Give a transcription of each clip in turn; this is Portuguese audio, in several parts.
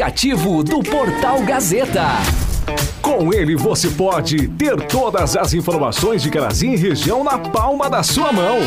aplicativo do Portal Gazeta. Com ele você pode ter todas as informações de Carazinho e região na palma da sua mão.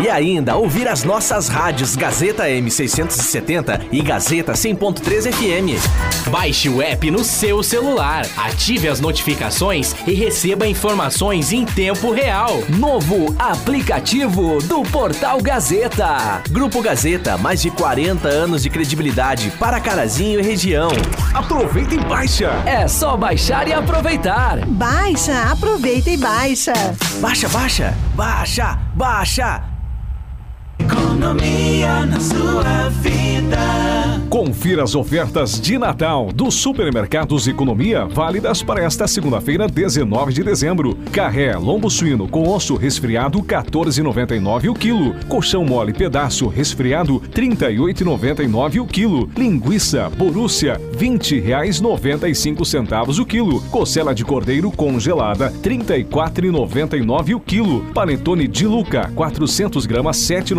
E ainda ouvir as nossas rádios Gazeta M670 e Gazeta 100.3 FM. Baixe o app no seu celular, ative as notificações e receba informações em tempo real. Novo aplicativo do Portal Gazeta. Grupo Gazeta, mais de 40 anos de credibilidade para Carazinho e região. Aproveita e baixa. É só baixar e aproveitar. Baixa, aproveita e baixa. Baixa, baixa, baixa, baixa. Economia na sua vida. Confira as ofertas de Natal dos supermercados Economia válidas para esta segunda-feira, 19 de dezembro. Carré, lombo suíno com osso resfriado, 14,99 o quilo. Colchão mole pedaço resfriado, 38,99 o quilo. Linguiça Borússia, 20 reais 95 centavos o quilo. Costela de cordeiro congelada, 34,99 o quilo. Panetone de Luca, 400 gramas,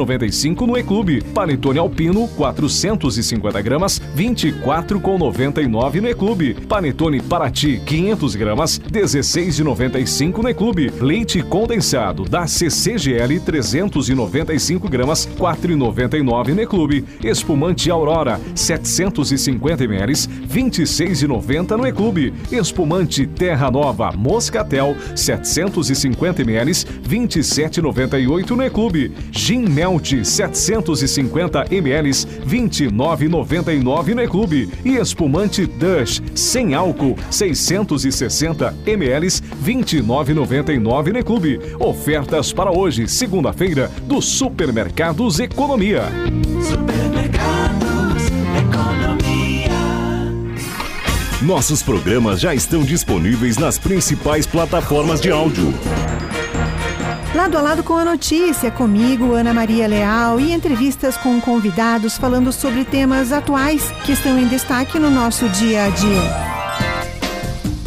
7,95 no E-Clube. Panetone Alpino, 450 gramas, 24,99 no E-Clube. Panetone Paraty, 500 gramas, 16,95 no E-Clube. Leite condensado da CCGL, 395 gramas, 4,99 no E-Clube. Espumante Aurora, 750 ml, 26,90 no E-Clube. Espumante Terra Nova Moscatel, 750 ml, 27,98 no E-Clube. Gin Melt, 750 ml, 29,99 no E-Clube. E espumante Dush, sem álcool, 660 ml, 29,99 no E-Clube. Ofertas para hoje, segunda-feira, do Supermercados Economia. Supermercados, economia. Nossos programas já estão disponíveis nas principais plataformas de áudio. Lado a lado com a notícia, comigo, Ana Maria Leal, e entrevistas com convidados falando sobre temas atuais que estão em destaque no nosso dia a dia.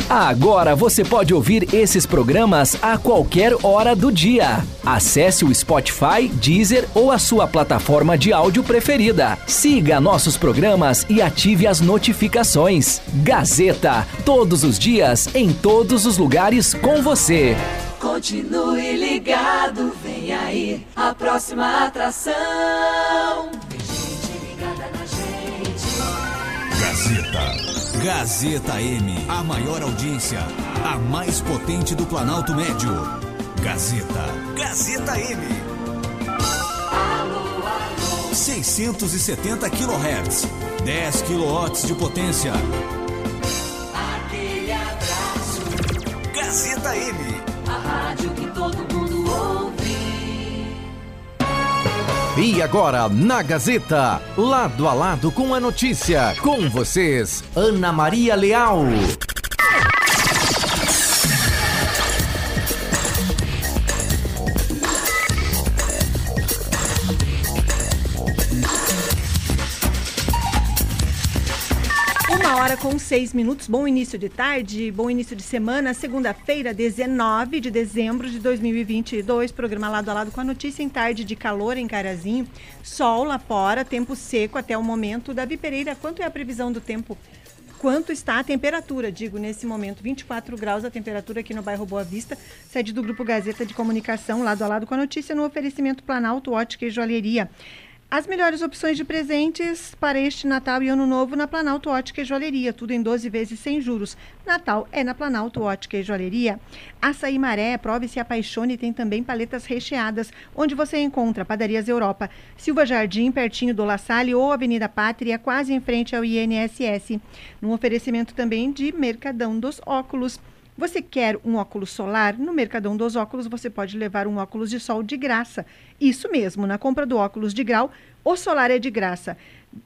Agora você pode ouvir esses programas a qualquer hora do dia. Acesse o Spotify, Deezer ou a sua plataforma de áudio preferida. Siga nossos programas e ative as notificações. Gazeta, todos os dias, em todos os lugares com você. Continue ligado, vem aí a próxima atração. Tem gente ligada na gente. Gazeta. Gazeta M, a maior audiência, a mais potente do Planalto Médio. Gazeta. Gazeta M. Alô, alô. 670 kHz, 10 kW de potência. Aquele abraço. Gazeta M. A rádio que todo mundo ouve. E agora, na Gazeta, lado a lado com a notícia, com vocês, Ana Maria Leal. Com seis minutos. Bom início de tarde, bom início de semana. Segunda-feira, 19 de dezembro de 2022. Programa lado a lado com a notícia em tarde de calor em Carazinho. Sol lá fora, tempo seco até o momento. Davi Pereira, quanto é a previsão do tempo? Quanto está a temperatura? Digo, nesse momento, 24 graus a temperatura aqui no bairro Boa Vista, sede do Grupo Gazeta de Comunicação, lado a lado com a notícia, no oferecimento Planalto Ótica e Joalheria. As melhores opções de presentes para este Natal e Ano Novo na Planalto Ótica e Joalheria, tudo em 12 vezes sem juros. Natal é na Planalto Ótica e Joalheria. Açaí Maré, prove se apaixone, tem também paletas recheadas, onde você encontra Padarias Europa, Silva Jardim, pertinho do La Salle ou Avenida Pátria, quase em frente ao INSS. Num oferecimento também de Mercadão dos Óculos. Você quer um óculos solar? No Mercadão dos Óculos você pode levar um óculos de sol de graça. Isso mesmo, na compra do óculos de grau, o solar é de graça.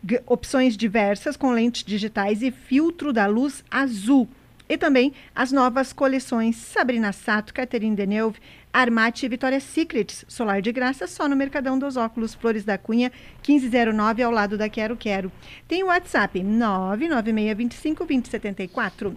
G opções diversas com lentes digitais e filtro da luz azul. E também as novas coleções Sabrina Sato, Catherine Deneuve, Armate e Vitória Secrets, solar de graça só no Mercadão dos Óculos, Flores da Cunha, 1509, ao lado da Quero Quero. Tem o WhatsApp 996252074.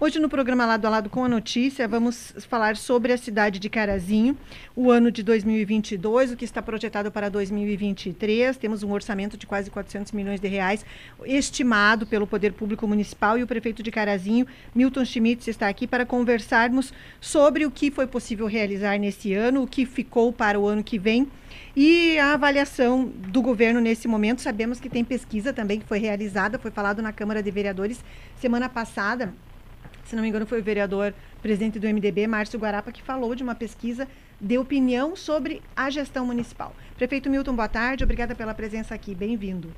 Hoje no programa Lado a Lado com a Notícia, vamos falar sobre a cidade de Carazinho, o ano de 2022, o que está projetado para 2023. Temos um orçamento de quase 400 milhões de reais, estimado pelo Poder Público Municipal e o prefeito de Carazinho, Milton Schmitz, está aqui para conversarmos sobre o que foi possível realizar nesse ano, o que ficou para o ano que vem e a avaliação do governo nesse momento. Sabemos que tem pesquisa também que foi realizada, foi falado na Câmara de Vereadores semana passada. Se não me engano, foi o vereador presidente do MDB, Márcio Guarapa, que falou de uma pesquisa de opinião sobre a gestão municipal. Prefeito Milton, boa tarde. Obrigada pela presença aqui. Bem-vindo.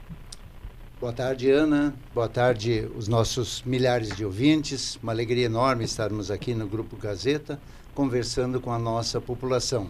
Boa tarde, Ana. Boa tarde, os nossos milhares de ouvintes. Uma alegria enorme estarmos aqui no Grupo Gazeta, conversando com a nossa população.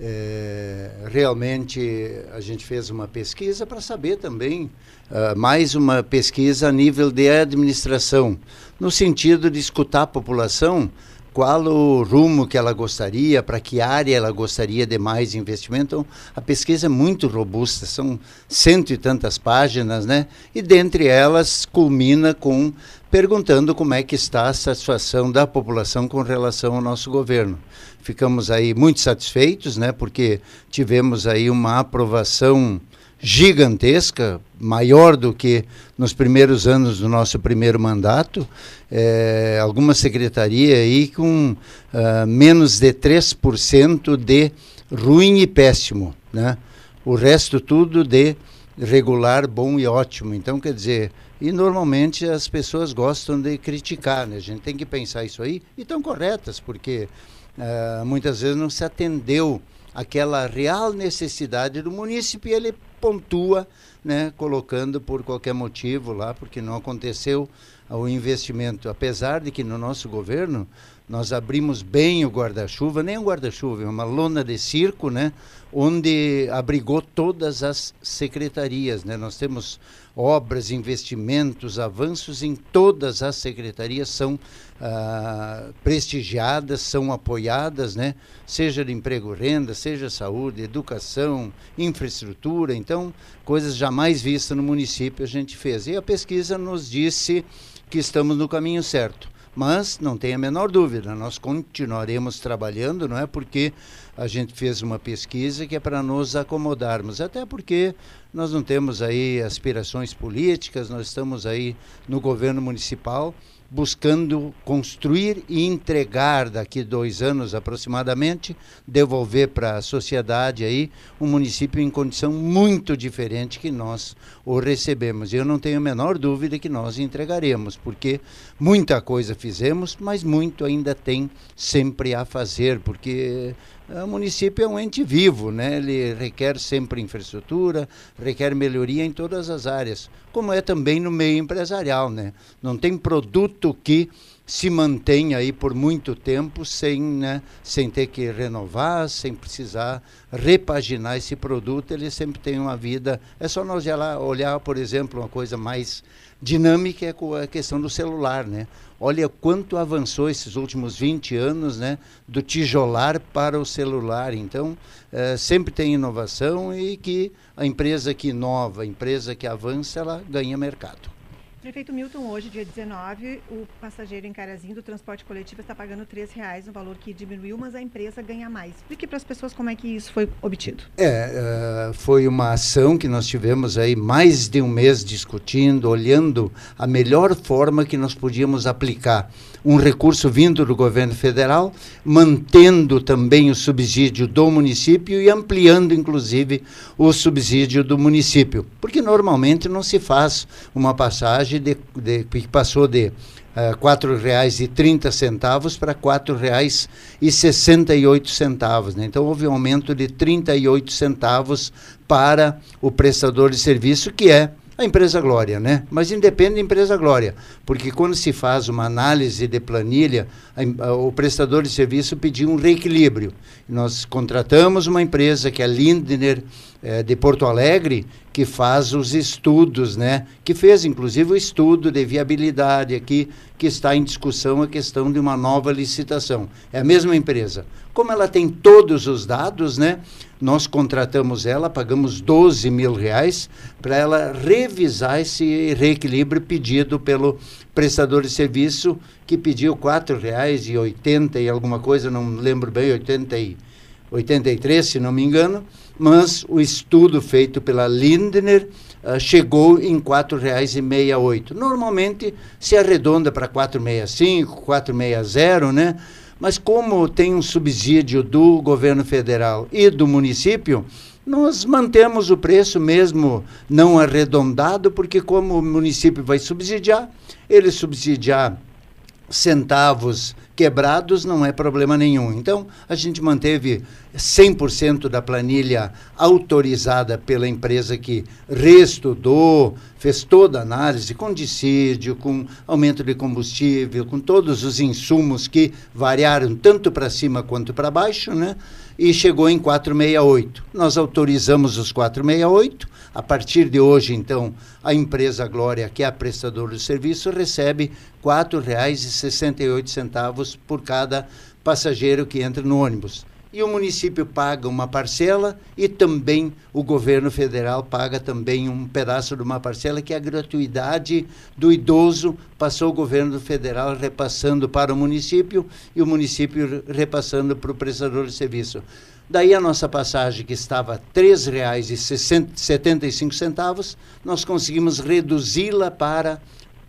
É, realmente, a gente fez uma pesquisa para saber também, uh, mais uma pesquisa a nível de administração, no sentido de escutar a população qual o rumo que ela gostaria, para que área ela gostaria de mais investimento. Então, a pesquisa é muito robusta, são cento e tantas páginas, né? E dentre elas culmina com perguntando como é que está a satisfação da população com relação ao nosso governo. Ficamos aí muito satisfeitos, né? Porque tivemos aí uma aprovação gigantesca, maior do que nos primeiros anos do nosso primeiro mandato. É, alguma secretaria aí com uh, menos de 3% de ruim e péssimo. Né? O resto tudo de regular, bom e ótimo. Então, quer dizer, e normalmente as pessoas gostam de criticar, né? A gente tem que pensar isso aí, e estão corretas, porque uh, muitas vezes não se atendeu aquela real necessidade do município e ele pontua, né, colocando por qualquer motivo lá, porque não aconteceu o investimento. Apesar de que no nosso governo nós abrimos bem o guarda-chuva, nem um guarda-chuva, é uma lona de circo, né, onde abrigou todas as secretarias. Né? Nós temos obras, investimentos, avanços em todas as secretarias são ah, prestigiadas, são apoiadas, né? seja de emprego renda, seja saúde, educação, infraestrutura. Então, coisas jamais vistas no município a gente fez. E a pesquisa nos disse que estamos no caminho certo. Mas não tem a menor dúvida, nós continuaremos trabalhando, não é porque a gente fez uma pesquisa que é para nos acomodarmos, até porque nós não temos aí aspirações políticas, nós estamos aí no governo municipal buscando construir e entregar daqui dois anos aproximadamente, devolver para a sociedade aí um município em condição muito diferente que nós o recebemos. Eu não tenho a menor dúvida que nós entregaremos, porque muita coisa fizemos, mas muito ainda tem sempre a fazer, porque o município é um ente vivo, né? ele requer sempre infraestrutura, requer melhoria em todas as áreas, como é também no meio empresarial. Né? Não tem produto que se mantenha aí por muito tempo sem, né, sem ter que renovar, sem precisar repaginar esse produto, ele sempre tem uma vida. É só nós olhar, olhar por exemplo, uma coisa mais dinâmica é a questão do celular, né? Olha quanto avançou esses últimos 20 anos, né? Do tijolar para o celular. Então, é, sempre tem inovação e que a empresa que inova, a empresa que avança, ela ganha mercado. Prefeito Milton, hoje, dia 19, o passageiro em Carazinho do transporte coletivo está pagando R$ reais, um valor que diminuiu, mas a empresa ganha mais. Explique para as pessoas como é que isso foi obtido. É, uh, foi uma ação que nós tivemos aí mais de um mês discutindo, olhando a melhor forma que nós podíamos aplicar um recurso vindo do governo federal, mantendo também o subsídio do município e ampliando, inclusive, o subsídio do município. Porque normalmente não se faz uma passagem de, de, que passou de uh, R$ 4,30 para R$ 4,68. Né? Então houve um aumento de 38 centavos para o prestador de serviço, que é a empresa Glória, né? Mas independe da empresa Glória, porque quando se faz uma análise de planilha, a, a, o prestador de serviço pediu um reequilíbrio. Nós contratamos uma empresa que é a Lindner eh, de Porto Alegre que faz os estudos, né? Que fez inclusive o estudo de viabilidade aqui, que está em discussão a questão de uma nova licitação. É a mesma empresa. Como ela tem todos os dados, né? Nós contratamos ela, pagamos 12 mil reais para ela revisar esse reequilíbrio pedido pelo prestador de serviço que pediu R$ reais e 80 e alguma coisa, não lembro bem, 80 e 83, se não me engano, mas o estudo feito pela Lindner uh, chegou em R$ 4,68. Normalmente se arredonda para 4,65, 4,60, né? Mas como tem um subsídio do governo federal e do município, nós mantemos o preço mesmo não arredondado, porque como o município vai subsidiar, ele subsidiar centavos quebrados não é problema nenhum. Então, a gente manteve 100% da planilha autorizada pela empresa que reestudou, fez toda a análise com dissídio, com aumento de combustível, com todos os insumos que variaram tanto para cima quanto para baixo, né? E chegou em 468. Nós autorizamos os 468. A partir de hoje, então, a empresa Glória, que é a prestadora do serviço, recebe R$ 4,68 por cada passageiro que entra no ônibus e o município paga uma parcela e também o governo federal paga também um pedaço de uma parcela que é a gratuidade do idoso passou o governo federal repassando para o município e o município repassando para o prestador de serviço. Daí a nossa passagem, que estava R$ 3,75, nós conseguimos reduzi-la para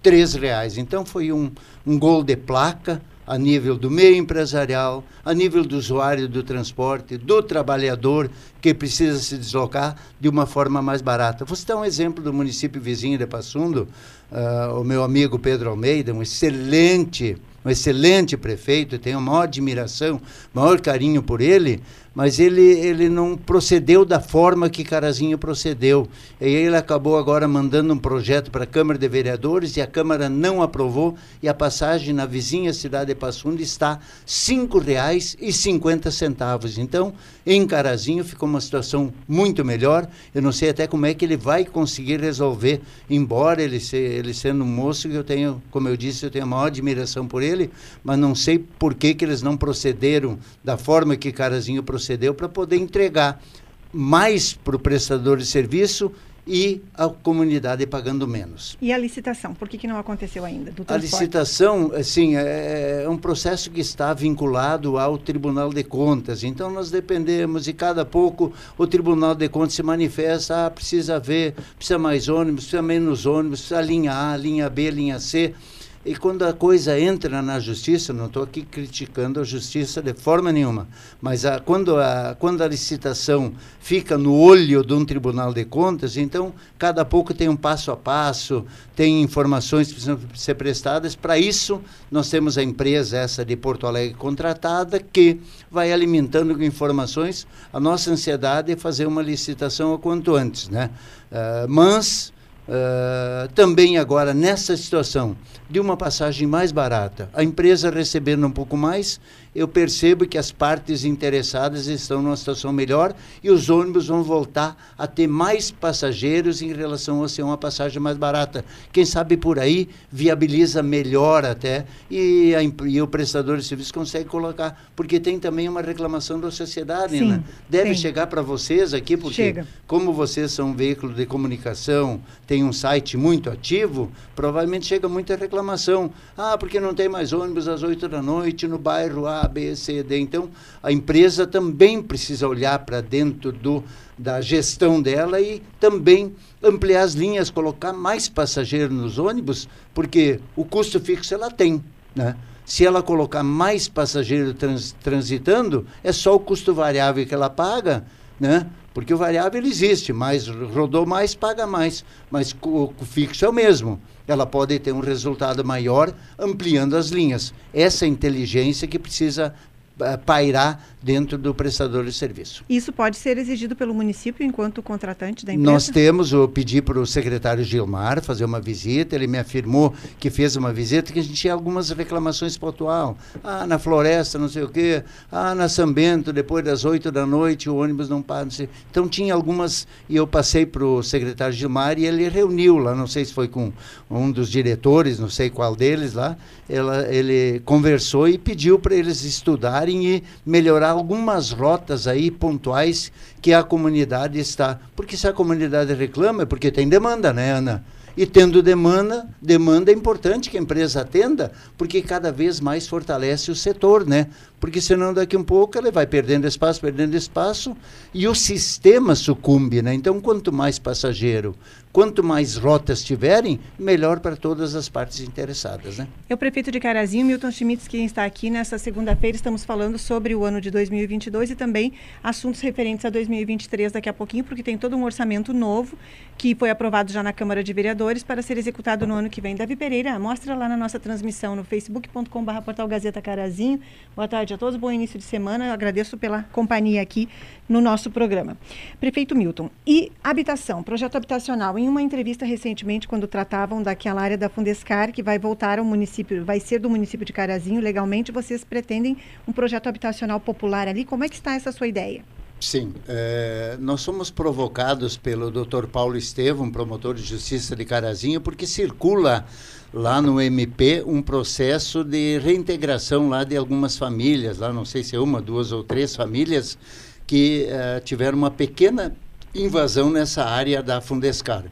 R$ reais. Então foi um, um gol de placa a nível do meio empresarial, a nível do usuário do transporte, do trabalhador que precisa se deslocar de uma forma mais barata. Vou citar um exemplo do município vizinho de Passundo, uh, o meu amigo Pedro Almeida, um excelente, um excelente prefeito, tenho a maior admiração, maior carinho por ele, mas ele, ele não procedeu da forma que Carazinho procedeu. E ele acabou agora mandando um projeto para a Câmara de Vereadores e a Câmara não aprovou e a passagem na vizinha cidade de Passo Fundo está R$ 5,50. Então, em Carazinho ficou uma situação muito melhor. Eu não sei até como é que ele vai conseguir resolver, embora ele, se, ele sendo um moço que eu tenho, como eu disse, eu tenho a maior admiração por ele, mas não sei por que, que eles não procederam da forma que Carazinho procedeu procedeu para poder entregar mais para o prestador de serviço e a comunidade pagando menos. E a licitação, por que, que não aconteceu ainda? a licitação, assim, é, é, um processo que está vinculado ao Tribunal de Contas. Então nós dependemos e cada pouco o Tribunal de Contas se manifesta, ah, precisa ver, precisa mais ônibus, precisa menos ônibus, precisa linha A, linha B, linha C. E quando a coisa entra na justiça, não estou aqui criticando a justiça de forma nenhuma, mas a, quando, a, quando a licitação fica no olho de um tribunal de contas, então cada pouco tem um passo a passo, tem informações que precisam ser prestadas. Para isso, nós temos a empresa essa de Porto Alegre contratada, que vai alimentando com informações. A nossa ansiedade é fazer uma licitação o quanto antes. Né? Uh, mas Uh, também agora nessa situação de uma passagem mais barata, a empresa recebendo um pouco mais, eu percebo que as partes interessadas estão numa situação melhor e os ônibus vão voltar a ter mais passageiros em relação a ser uma passagem mais barata. Quem sabe por aí viabiliza melhor até e, a, e o prestador de serviço consegue colocar, porque tem também uma reclamação da sociedade, sim, né? Deve sim. chegar para vocês aqui, porque Chega. como vocês são um veículo de comunicação, tem um site muito ativo, provavelmente chega muita reclamação. Ah, porque não tem mais ônibus às oito da noite no bairro A, B, C, D. Então, a empresa também precisa olhar para dentro do, da gestão dela e também ampliar as linhas, colocar mais passageiros nos ônibus, porque o custo fixo ela tem, né? Se ela colocar mais passageiros trans, transitando, é só o custo variável que ela paga, né? Porque o variável existe, mas rodou mais, paga mais. Mas o, o fixo é o mesmo ela pode ter um resultado maior ampliando as linhas. Essa inteligência que precisa pairar dentro do prestador de serviço. Isso pode ser exigido pelo município enquanto contratante da empresa? Nós temos, eu pedi para o secretário Gilmar fazer uma visita, ele me afirmou que fez uma visita, que a gente tinha algumas reclamações pontual. Ah, na floresta, não sei o quê. Ah, na São Bento, depois das oito da noite, o ônibus não para, não sei. Então tinha algumas, e eu passei para o secretário Gilmar e ele reuniu lá, não sei se foi com um dos diretores, não sei qual deles lá, ela, ele conversou e pediu para eles estudarem e melhorar algumas rotas aí pontuais que a comunidade está. Porque se a comunidade reclama é porque tem demanda, né, Ana? E tendo demanda, demanda é importante que a empresa atenda, porque cada vez mais fortalece o setor, né? Porque senão daqui um pouco ela vai perdendo espaço, perdendo espaço, e o sistema sucumbe, né? Então, quanto mais passageiro, quanto mais rotas tiverem, melhor para todas as partes interessadas, né? É o prefeito de Carazinho, Milton Schmitz, quem está aqui nessa segunda-feira. Estamos falando sobre o ano de 2022 e também assuntos referentes a 2023 daqui a pouquinho, porque tem todo um orçamento novo que foi aprovado já na Câmara de Vereadores para ser executado no ano que vem. Davi Pereira, mostra lá na nossa transmissão no facebook.com.br portal Gazeta Carazinho. Boa tarde a todos, bom início de semana. Eu agradeço pela companhia aqui no nosso programa. Prefeito Milton, e habitação, projeto habitacional. Em uma entrevista recentemente, quando tratavam daquela área da Fundescar, que vai voltar ao município, vai ser do município de Carazinho legalmente, vocês pretendem um projeto habitacional popular ali. Como é que está essa sua ideia? Sim, eh, nós somos provocados pelo Dr. Paulo Estevam, promotor de justiça de Carazinho, porque circula lá no MP um processo de reintegração lá de algumas famílias, lá não sei se é uma, duas ou três famílias que eh, tiveram uma pequena invasão nessa área da Fundescar.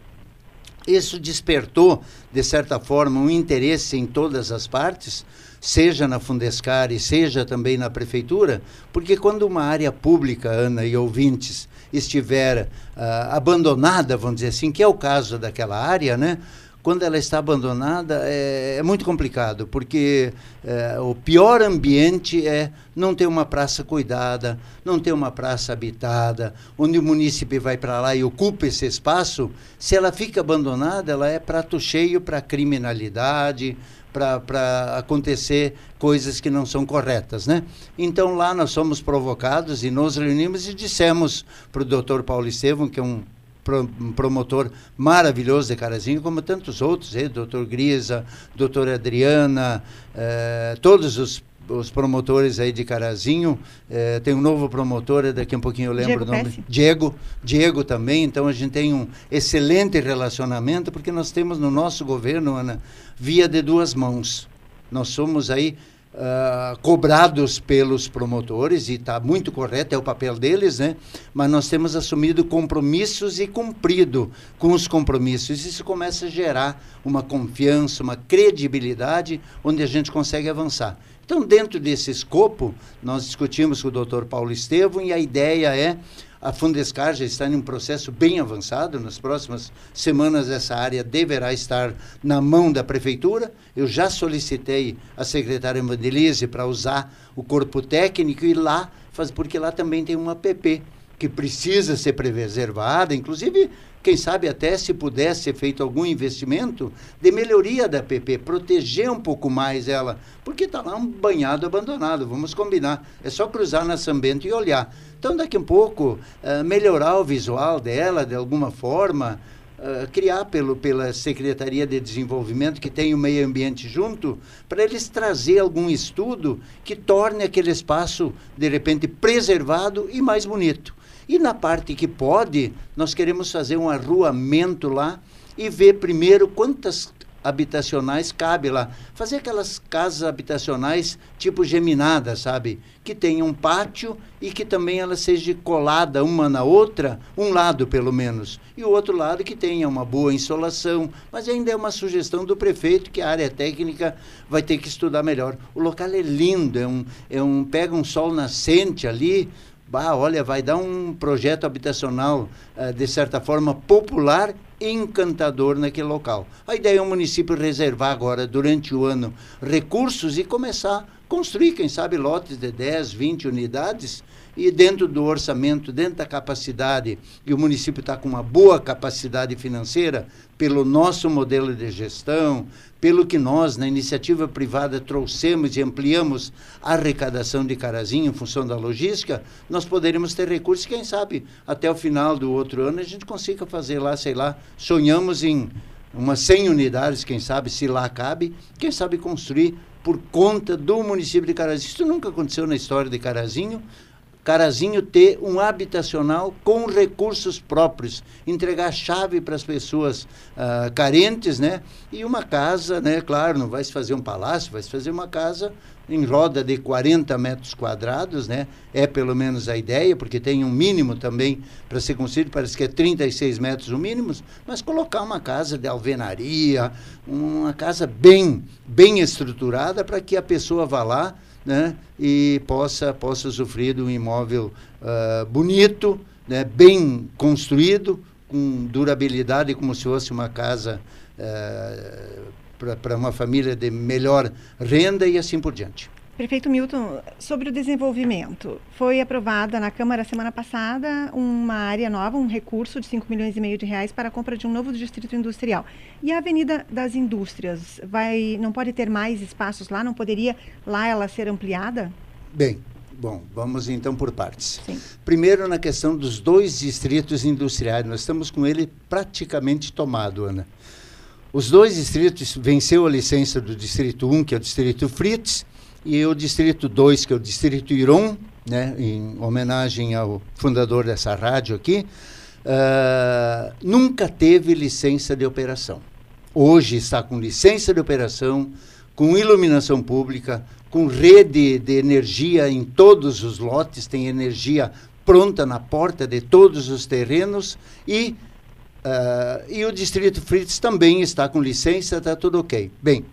Isso despertou, de certa forma, um interesse em todas as partes, seja na Fundescar e seja também na Prefeitura, porque quando uma área pública, Ana e ouvintes, estiver ah, abandonada, vamos dizer assim, que é o caso daquela área, né? quando ela está abandonada é, é muito complicado, porque é, o pior ambiente é não ter uma praça cuidada, não ter uma praça habitada, onde o município vai para lá e ocupa esse espaço. Se ela fica abandonada, ela é prato cheio para criminalidade, para acontecer coisas que não são corretas, né? Então lá nós somos provocados e nos reunimos e dissemos para o doutor Paulo Estevam, que é um um promotor maravilhoso de Carazinho, como tantos outros, eh, doutor Grisa, doutora Adriana, eh, todos os os promotores aí de Carazinho, eh, tem um novo promotor, daqui a um pouquinho eu lembro Diego o nome. Pesce. Diego, Diego também, então a gente tem um excelente relacionamento, porque nós temos no nosso governo, Ana, via de duas mãos. Nós somos aí ah, cobrados pelos promotores, e está muito correto, é o papel deles, né? mas nós temos assumido compromissos e cumprido com os compromissos. Isso começa a gerar uma confiança, uma credibilidade, onde a gente consegue avançar. Então, dentro desse escopo, nós discutimos com o doutor Paulo Estevam e a ideia é a Fundescar já está em um processo bem avançado. Nas próximas semanas, essa área deverá estar na mão da Prefeitura. Eu já solicitei a secretária Mandelise para usar o corpo técnico e lá, faz, porque lá também tem uma PP que precisa ser preservada, inclusive, quem sabe até se pudesse ser feito algum investimento de melhoria da PP, proteger um pouco mais ela, porque está lá um banhado abandonado, vamos combinar. É só cruzar na Sambento e olhar. Então, daqui a pouco, eh, melhorar o visual dela de alguma forma, eh, criar pelo, pela Secretaria de Desenvolvimento, que tem o meio ambiente junto, para eles trazer algum estudo que torne aquele espaço, de repente, preservado e mais bonito. E na parte que pode, nós queremos fazer um arruamento lá e ver primeiro quantas habitacionais cabe lá. Fazer aquelas casas habitacionais tipo geminada, sabe? Que tenha um pátio e que também ela seja colada uma na outra, um lado pelo menos. E o outro lado que tenha uma boa insolação. Mas ainda é uma sugestão do prefeito que a área técnica vai ter que estudar melhor. O local é lindo, é um, é um pega um sol nascente ali, Bah, olha, vai dar um projeto habitacional, eh, de certa forma, popular encantador naquele local. A ideia é o município reservar agora, durante o ano, recursos e começar a construir, quem sabe, lotes de 10, 20 unidades e dentro do orçamento, dentro da capacidade, e o município está com uma boa capacidade financeira, pelo nosso modelo de gestão, pelo que nós, na iniciativa privada, trouxemos e ampliamos a arrecadação de Carazinho em função da logística, nós poderíamos ter recursos, quem sabe, até o final do outro ano a gente consiga fazer lá, sei lá, sonhamos em umas 100 unidades, quem sabe, se lá cabe, quem sabe construir por conta do município de Carazinho. Isso nunca aconteceu na história de Carazinho. Carazinho ter um habitacional com recursos próprios, entregar chave para as pessoas uh, carentes, né? E uma casa, né? Claro, não vai se fazer um palácio, vai se fazer uma casa em roda de 40 metros quadrados, né? É pelo menos a ideia, porque tem um mínimo também para ser construído, parece que é 36 metros o mínimo, mas colocar uma casa de alvenaria, uma casa bem, bem estruturada para que a pessoa vá lá né, e possa, possa usufruir de um imóvel uh, bonito, né, bem construído, com durabilidade, como se fosse uma casa uh, para uma família de melhor renda e assim por diante. Prefeito Milton, sobre o desenvolvimento, foi aprovada na Câmara semana passada uma área nova, um recurso de 5 milhões e meio de reais para a compra de um novo distrito industrial. E a Avenida das Indústrias, vai, não pode ter mais espaços lá? Não poderia lá ela ser ampliada? Bem, Bom, vamos então por partes. Sim. Primeiro, na questão dos dois distritos industriais, nós estamos com ele praticamente tomado, Ana. Os dois distritos venceu a licença do Distrito 1, que é o Distrito Fritz, e o Distrito 2, que é o Distrito Iron, né, em homenagem ao fundador dessa rádio aqui, uh, nunca teve licença de operação. Hoje está com licença de operação, com iluminação pública, com rede de energia em todos os lotes, tem energia pronta na porta de todos os terrenos e, uh, e o Distrito Fritz também está com licença, está tudo ok. Bem,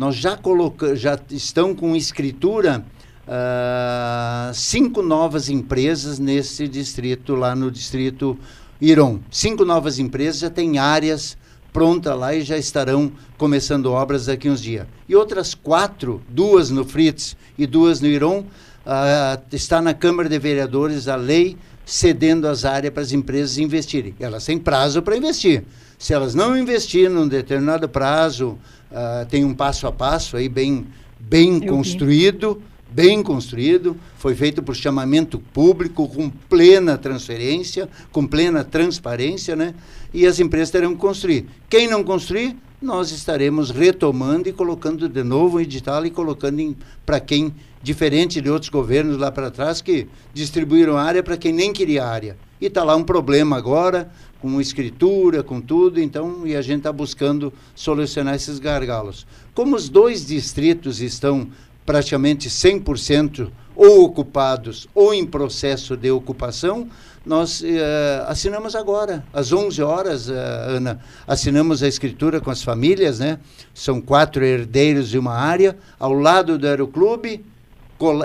nós já colocamos, já estão com escritura uh, cinco novas empresas nesse distrito, lá no distrito Iron. Cinco novas empresas já têm áreas prontas lá e já estarão começando obras daqui uns dias. E outras quatro, duas no Fritz e duas no Iron, uh, está na Câmara de Vereadores a lei cedendo as áreas para as empresas investirem. Elas têm prazo para investir. Se elas não investirem num determinado prazo, uh, tem um passo a passo aí bem, bem construído, bem construído, foi feito por chamamento público, com plena transferência, com plena transparência, né? E as empresas terão que construir. Quem não construir, nós estaremos retomando e colocando de novo o edital e colocando para quem, diferente de outros governos lá para trás, que distribuíram área para quem nem queria área. E está lá um problema agora, com escritura, com tudo, então, e a gente está buscando solucionar esses gargalos. Como os dois distritos estão praticamente 100% ou ocupados ou em processo de ocupação, nós eh, assinamos agora, às 11 horas, eh, Ana, assinamos a escritura com as famílias, né? São quatro herdeiros de uma área, ao lado do aeroclube,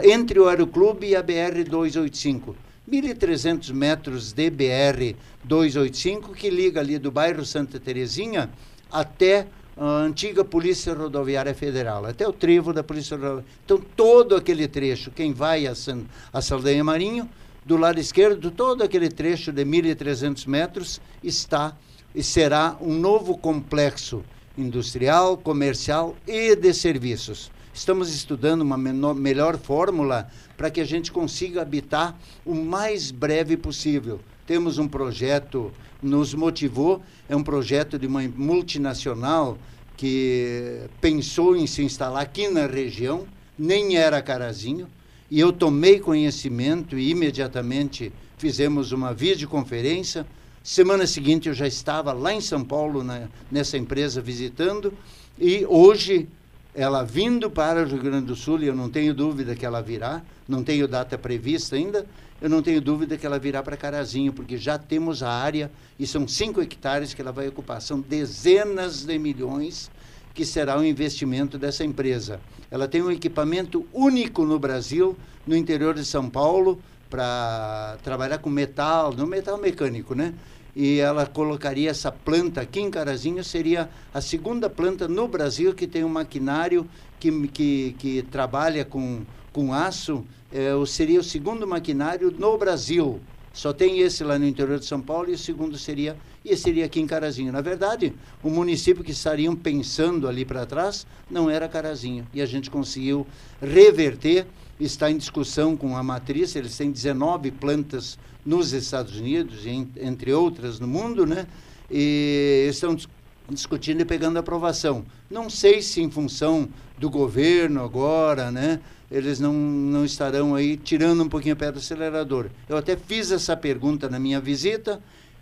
entre o aeroclube e a BR 285. 1.300 metros de BR 285, que liga ali do bairro Santa Terezinha até a antiga Polícia Rodoviária Federal, até o trevo da Polícia Rodoviária. Então, todo aquele trecho, quem vai a, San, a Saldanha Marinho, do lado esquerdo, todo aquele trecho de 1.300 metros está e será um novo complexo industrial, comercial e de serviços. Estamos estudando uma menor, melhor fórmula para que a gente consiga habitar o mais breve possível. Temos um projeto, nos motivou, é um projeto de uma multinacional que pensou em se instalar aqui na região, nem era Carazinho, e eu tomei conhecimento e imediatamente fizemos uma videoconferência. Semana seguinte eu já estava lá em São Paulo, na, nessa empresa, visitando, e hoje ela vindo para o Rio Grande do Sul, e eu não tenho dúvida que ela virá, não tenho data prevista ainda, eu não tenho dúvida que ela virá para Carazinho, porque já temos a área, e são cinco hectares que ela vai ocupar, são dezenas de milhões que será o investimento dessa empresa. Ela tem um equipamento único no Brasil, no interior de São Paulo, para trabalhar com metal, no metal mecânico, né? E ela colocaria essa planta aqui em Carazinho, seria a segunda planta no Brasil que tem um maquinário que, que, que trabalha com, com aço, é, seria o segundo maquinário no Brasil. Só tem esse lá no interior de São Paulo e o segundo seria e seria aqui em Carazinho. Na verdade, o município que estariam pensando ali para trás não era Carazinho. E a gente conseguiu reverter, está em discussão com a matriz, eles têm 19 plantas nos Estados Unidos, e en- entre outras no mundo, né? E estão dis- discutindo e pegando aprovação. Não sei se em função do governo agora, né? Eles não, não estarão aí tirando um pouquinho o pé do acelerador. Eu até fiz essa pergunta na minha visita,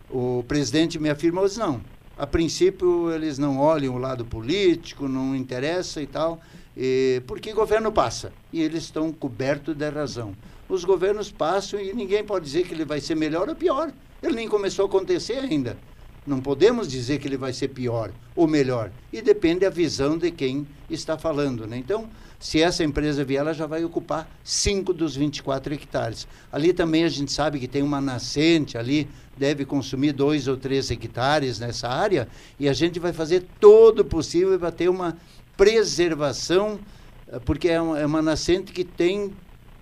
o presidente me afirmou, não, a princípio eles não olham o lado político, não interessa e tal, e, porque governo passa, e eles estão cobertos de razão. Os governos passam e ninguém pode dizer que ele vai ser melhor ou pior. Ele nem começou a acontecer ainda. Não podemos dizer que ele vai ser pior ou melhor. E depende da visão de quem está falando. Né? Então, se essa empresa vier, ela já vai ocupar 5 dos 24 hectares. Ali também a gente sabe que tem uma nascente ali, deve consumir 2 ou 3 hectares nessa área, e a gente vai fazer todo o possível para ter uma preservação, eh, porque é uma, é uma nascente que tem,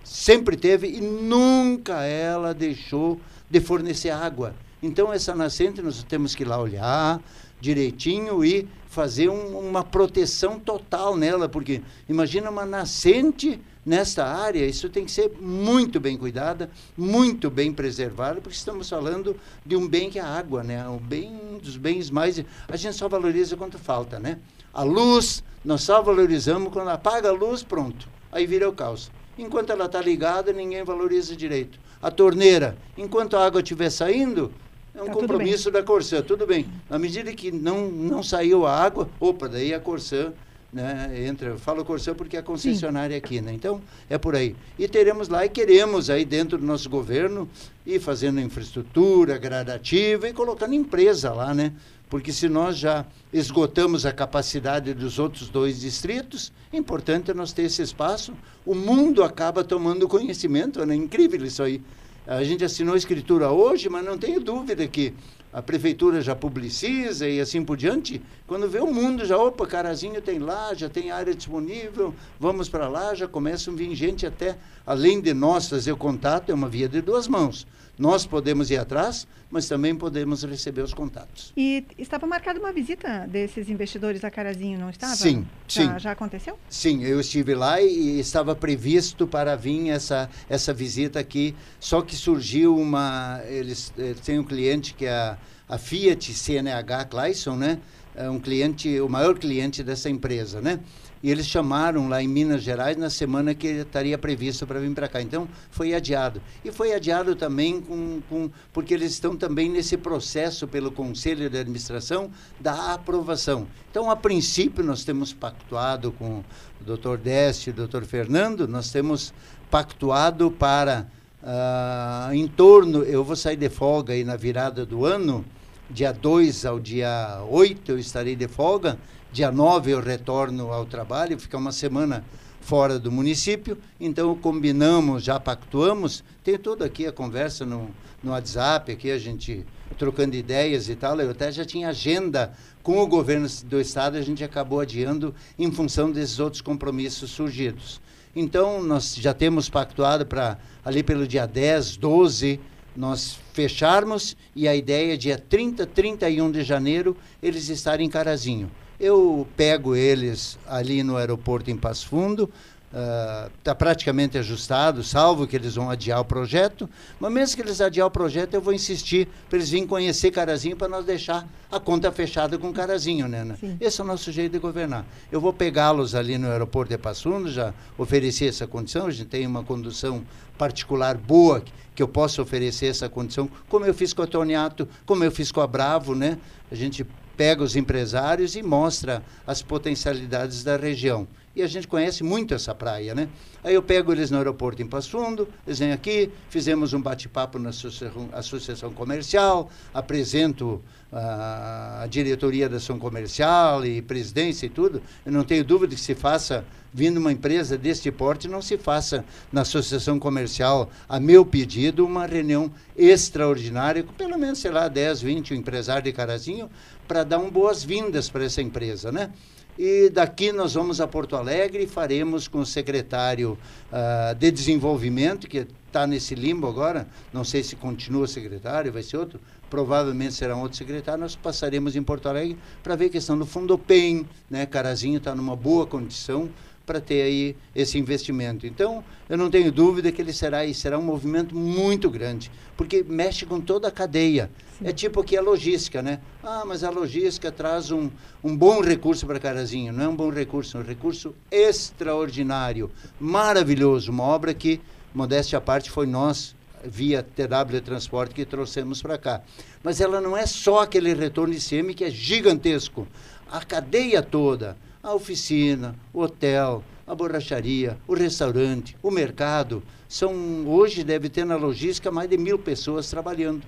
sempre teve e nunca ela deixou de fornecer água. Então, essa nascente nós temos que ir lá olhar direitinho e fazer um- uma proteção total nela, porque imagina uma nascente nesta área, isso tem que ser muito bem cuidada, muito bem preservada, porque estamos falando de um bem que é a água, né? Um bem dos bens mais a gente só valoriza quando falta, né? A luz, nós só valorizamos quando apaga a luz, pronto. Aí vira o caos. Enquanto ela está ligada, ninguém valoriza direito. A torneira, enquanto a água estiver saindo, é um Tá compromisso da Corsã, tudo bem. Na medida que não, não saiu a água, opa, daí a Corsã né, entra. Eu falo Corsã porque é a concessionária aqui, né? Então, é por aí. E teremos lá e queremos aí dentro do nosso governo ir fazendo infraestrutura gradativa e colocando empresa lá, né? Porque se nós já esgotamos a capacidade dos outros dois distritos, é importante nós ter esse espaço. O mundo acaba tomando conhecimento, né? Incrível isso aí. A gente assinou a escritura hoje, mas não tenho dúvida que a prefeitura já publiciza e assim por diante. Quando vê o mundo já, opa, Carazinho tem lá, já tem área disponível, vamos para lá, já começam a vir gente até, além de nós fazer o contato, é uma via de duas mãos. Nós podemos ir atrás, mas também podemos receber os contatos. E estava marcada uma visita desses investidores a Carazinho, não estava? Sim, já, sim. Já aconteceu? Sim, eu estive lá e estava previsto para vir essa, essa visita aqui, só que surgiu uma. Eles, eh, têm um cliente que é a, a Fiat CNH Clayson, né? É um cliente, o maior cliente dessa empresa, né? E eles chamaram lá em Minas Gerais na semana que estaria previsto para vir para cá. Então, foi adiado. E foi adiado também com, com, porque eles estão também nesse processo pelo Conselho de Administração da aprovação. Então, a princípio, nós temos pactuado com o doutor Décio e o doutor Fernando, nós temos pactuado para, ah, em torno, eu vou sair de folga aí na virada do ano, dia 2 ao dia 8 eu estarei de folga, dia 9 eu retorno ao trabalho, ficar uma semana fora do município, então combinamos, já pactuamos, tem tudo aqui a conversa no, no WhatsApp, aqui a gente trocando ideias e tal, eu até já tinha agenda com o governo do estado, a gente acabou adiando em função desses outros compromissos surgidos. Então, nós já temos pactuado para ali pelo dia 10, 12, nós fecharmos e a ideia é dia 30, 31 de janeiro eles estarem em Carazinho. Eu pego eles ali no aeroporto em Passo Fundo, está praticamente ajustado, salvo que eles vão adiar o projeto, mas mesmo que eles adiar o projeto, eu vou insistir para eles virem conhecer Carazinho para nós deixar a conta fechada com Carazinho, né? né? Sim. Esse é o nosso jeito de governar. Eu vou pegá-los ali no aeroporto de Passo Fundo, já ofereci essa condição, a gente tem uma condução particular boa que- que eu possa oferecer essa condição, como eu fiz com a Toniato, como eu fiz com a Bravo, né? A gente pega os empresários e mostra as potencialidades da região. E a gente conhece muito essa praia, né? Aí eu pego eles no aeroporto em Passo Fundo, eles vêm aqui, fizemos um bate-papo na associação, comercial, apresento ah, a diretoria da ação comercial e presidência e tudo. Eu não tenho dúvida que se faça, vindo uma empresa deste porte, não se faça na associação comercial, a meu pedido, uma reunião extraordinária, com pelo menos, sei lá, 10, 20 empresários de Carazinho, para dar um boas-vindas para essa empresa, né? E daqui nós vamos a Porto Alegre e faremos com o secretário ah, de Desenvolvimento, que está nesse limbo agora, não sei se continua secretário, vai ser outro, provavelmente será um outro secretário, nós passaremos em Porto Alegre para ver a questão do Fundo PEN, né? Carazinho está numa boa condição para ter aí esse investimento. Então, eu não tenho dúvida que ele será e será um movimento muito grande, porque mexe com toda a cadeia. É tipo aqui a logística, né? Ah, mas a logística traz um, um bom recurso para Carazinho. Não é um bom recurso, é um recurso extraordinário, maravilhoso, uma obra que, modéstia à parte, foi nós, via TW Transporte, que trouxemos para cá. Mas ela não é só aquele retorno ICM que é gigantesco. A cadeia toda, a oficina, o hotel, a borracharia, o restaurante, o mercado, são hoje deve ter na logística mais de mil pessoas trabalhando.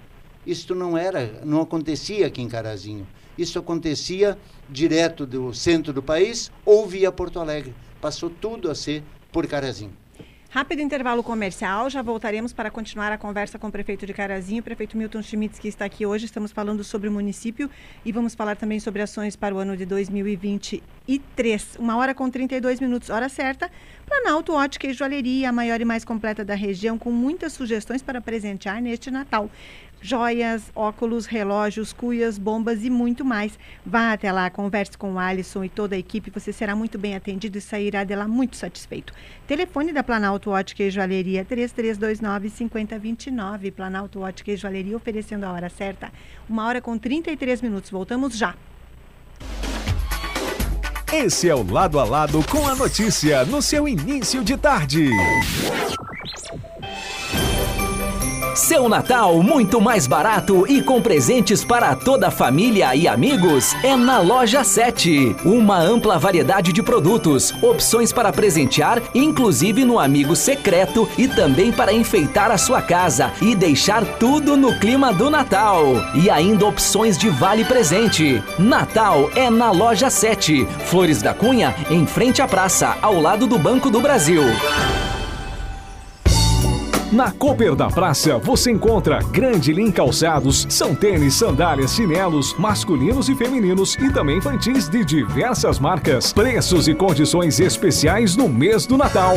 Isto não era, não acontecia aqui em Carazinho. Isso acontecia direto do centro do país ou via Porto Alegre. Passou tudo a ser por Carazinho. Rápido intervalo comercial, já voltaremos para continuar a conversa com o prefeito de Carazinho, o prefeito Milton Schmitz, que está aqui hoje. Estamos falando sobre o município e vamos falar também sobre ações para o ano de 2023. Uma hora com 32 minutos, hora certa. Planalto Ótica e Joalheria, a maior e mais completa da região, com muitas sugestões para presentear neste Natal joias, óculos, relógios, cuias, bombas e muito mais. Vá até lá, converse com o Alisson e toda a equipe, você será muito bem atendido e sairá de lá muito satisfeito. Telefone da Planalto Ótica e Joalheria 3329 5029. Planalto Ótica e Joalheria oferecendo a hora certa. Uma hora com 33 minutos. Voltamos já. Esse é o Lado a Lado com a notícia no seu início de tarde. Seu Natal muito mais barato e com presentes para toda a família e amigos é na Loja 7. Uma ampla variedade de produtos, opções para presentear, inclusive no amigo secreto e também para enfeitar a sua casa e deixar tudo no clima do Natal. E ainda opções de vale presente. Natal é na Loja 7. Flores da Cunha, em frente à praça, ao lado do Banco do Brasil. Na Cooper da Praça você encontra grande em calçados, são tênis, sandálias, chinelos, masculinos e femininos e também infantis de diversas marcas. Preços e condições especiais no mês do Natal.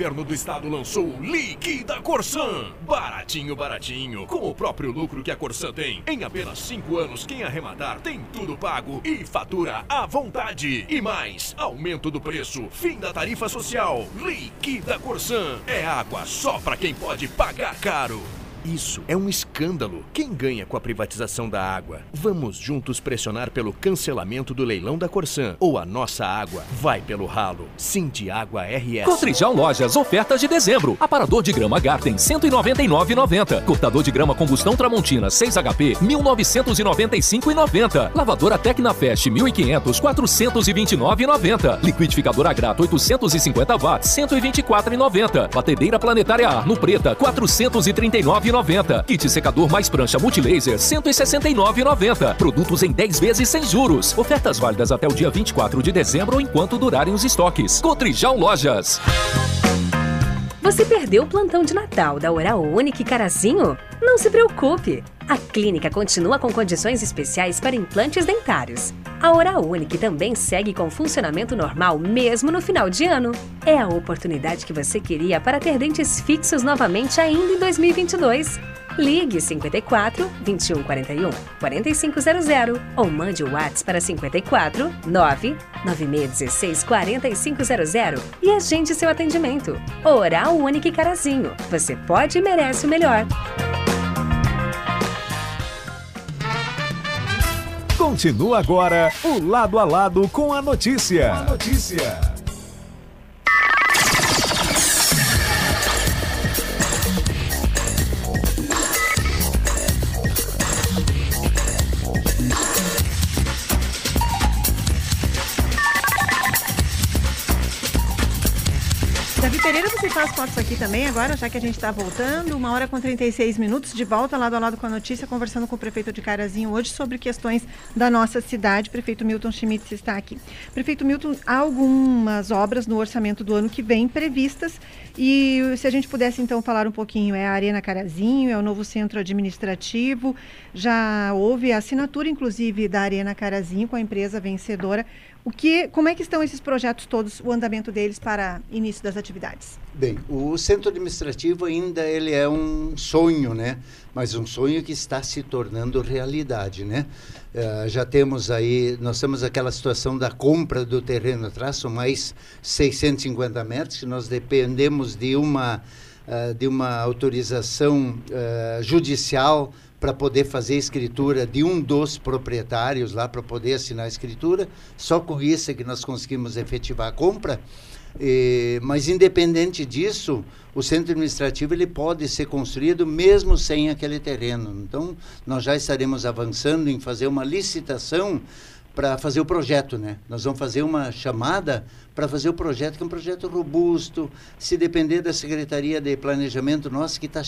Governo do estado lançou o Liquida Corsan. Baratinho, baratinho. Com o próprio lucro que a Corsan tem. Em apenas 5 anos, quem arrematar tem tudo pago e fatura à vontade. E mais, aumento do preço, fim da tarifa social. Liquida Corsan. É água só pra quem pode pagar caro. Isso é um escândalo. Quem ganha com a privatização da água? Vamos juntos pressionar pelo cancelamento do leilão da Corsan. Ou a nossa água vai pelo ralo. Cinti Água RS. Cotrijal Lojas, ofertas de dezembro. Aparador de grama Garten, 199,90. Cortador de grama combustão Tramontina, 6 HP, 1995,90. Lavadora Tecnafest, 1500, 429,90. Liquidificadora Grato, 850 watts, 124,90. Batedeira Planetária Arno Preta, 439,90. Kit secador mais prancha multilaser, 169,90. Produtos em 10 vezes sem juros. Ofertas válidas até o dia 24 de dezembro enquanto durarem os estoques. Cotrijal Lojas. Você perdeu o plantão de Natal da Oral Unique Carazinho? Não se preocupe! A clínica continua com condições especiais para implantes dentários. A Oral Unique também segue com funcionamento normal mesmo no final de ano. É a oportunidade que você queria para ter dentes fixos novamente ainda em 2022. Ligue 54 2141 4500 ou mande o WhatsApp para 54 9 9616 4500 e agende seu atendimento. Oral Unique Carazinho. Você pode e merece o melhor. Continua agora o Lado a Lado com a notícia. A notícia. Faz fotos aqui também agora, já que a gente está voltando. Uma hora com 36 minutos, de volta lado a lado com a notícia, conversando com o prefeito de Carazinho hoje sobre questões da nossa cidade. Prefeito Milton Schmitz está aqui. Prefeito Milton, há algumas obras no orçamento do ano que vem previstas. E se a gente pudesse então falar um pouquinho, é a Arena Carazinho, é o novo centro administrativo. Já houve a assinatura, inclusive, da Arena Carazinho com a empresa vencedora. O que, como é que estão esses projetos todos, o andamento deles para início das atividades? Bem, o centro administrativo ainda ele é um sonho, né? Mas um sonho que está se tornando realidade, né? Uh, já temos aí, nós temos aquela situação da compra do terreno atrás, são mais 650 metros, que nós dependemos de uma, uh, de uma autorização uh, judicial para poder fazer a escritura de um dos proprietários lá, para poder assinar a escritura. Só com isso é que nós conseguimos efetivar a compra. E, mas independente disso, o centro administrativo ele pode ser construído mesmo sem aquele terreno. Então, nós já estaremos avançando em fazer uma licitação para fazer o projeto, né? Nós vamos fazer uma chamada para fazer o projeto, que é um projeto robusto. Se depender da Secretaria de Planejamento nossa, que está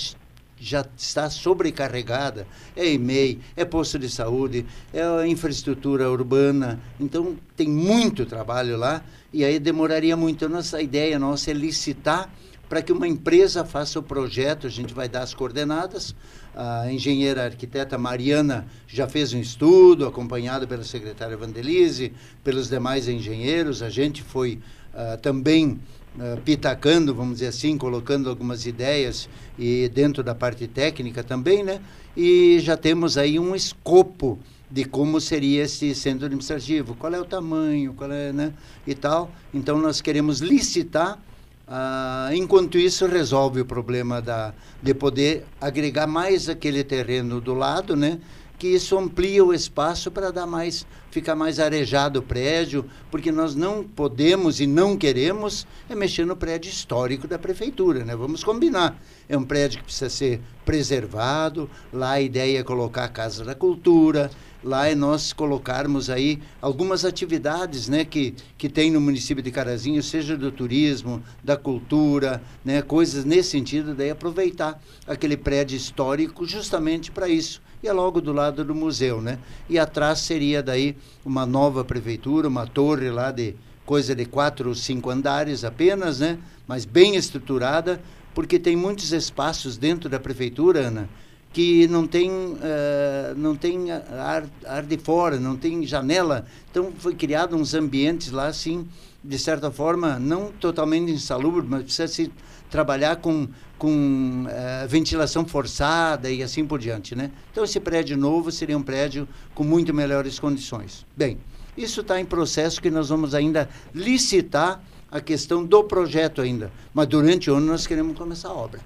já está sobrecarregada. É e-mail, é posto de saúde, é infraestrutura urbana. Então, tem muito trabalho lá e aí demoraria muito. A nossa ideia nossa é licitar para que uma empresa faça o projeto, a gente vai dar as coordenadas. A engenheira arquiteta Mariana já fez um estudo, acompanhada pela secretária Vandelise, pelos demais engenheiros. A gente foi uh, também uh, pitacando, vamos dizer assim, colocando algumas ideias e dentro da parte técnica também, né? E já temos aí um escopo de como seria esse centro administrativo, qual é o tamanho, qual é, né, e tal. Então nós queremos licitar, ah, enquanto isso resolve o problema da, de poder agregar mais aquele terreno do lado, né, que isso amplia o espaço para dar mais, ficar mais arejado o prédio, porque nós não podemos e não queremos é mexer no prédio histórico da prefeitura, né? Vamos combinar. É um prédio que precisa ser preservado, lá a ideia é colocar a Casa da Cultura, lá é nós colocarmos aí algumas atividades né, que, que tem no município de Carazinho, seja do turismo, da cultura, né, coisas nesse sentido, daí aproveitar aquele prédio histórico justamente para isso e é logo do lado do museu, né? E atrás seria daí uma nova prefeitura, uma torre lá de coisa de quatro ou cinco andares apenas, né? Mas bem estruturada, porque tem muitos espaços dentro da prefeitura, Ana, que não tem, uh, não tem ar, ar de fora, não tem janela. Então foi criado uns ambientes lá, assim, de certa forma, não totalmente insalubres, mas precisa se trabalhar com, com uh, ventilação forçada e assim por diante. Né? Então, esse prédio novo seria um prédio com muito melhores condições. Bem, isso está em processo que nós vamos ainda licitar a questão do projeto ainda. Mas durante o ano nós queremos começar a obra.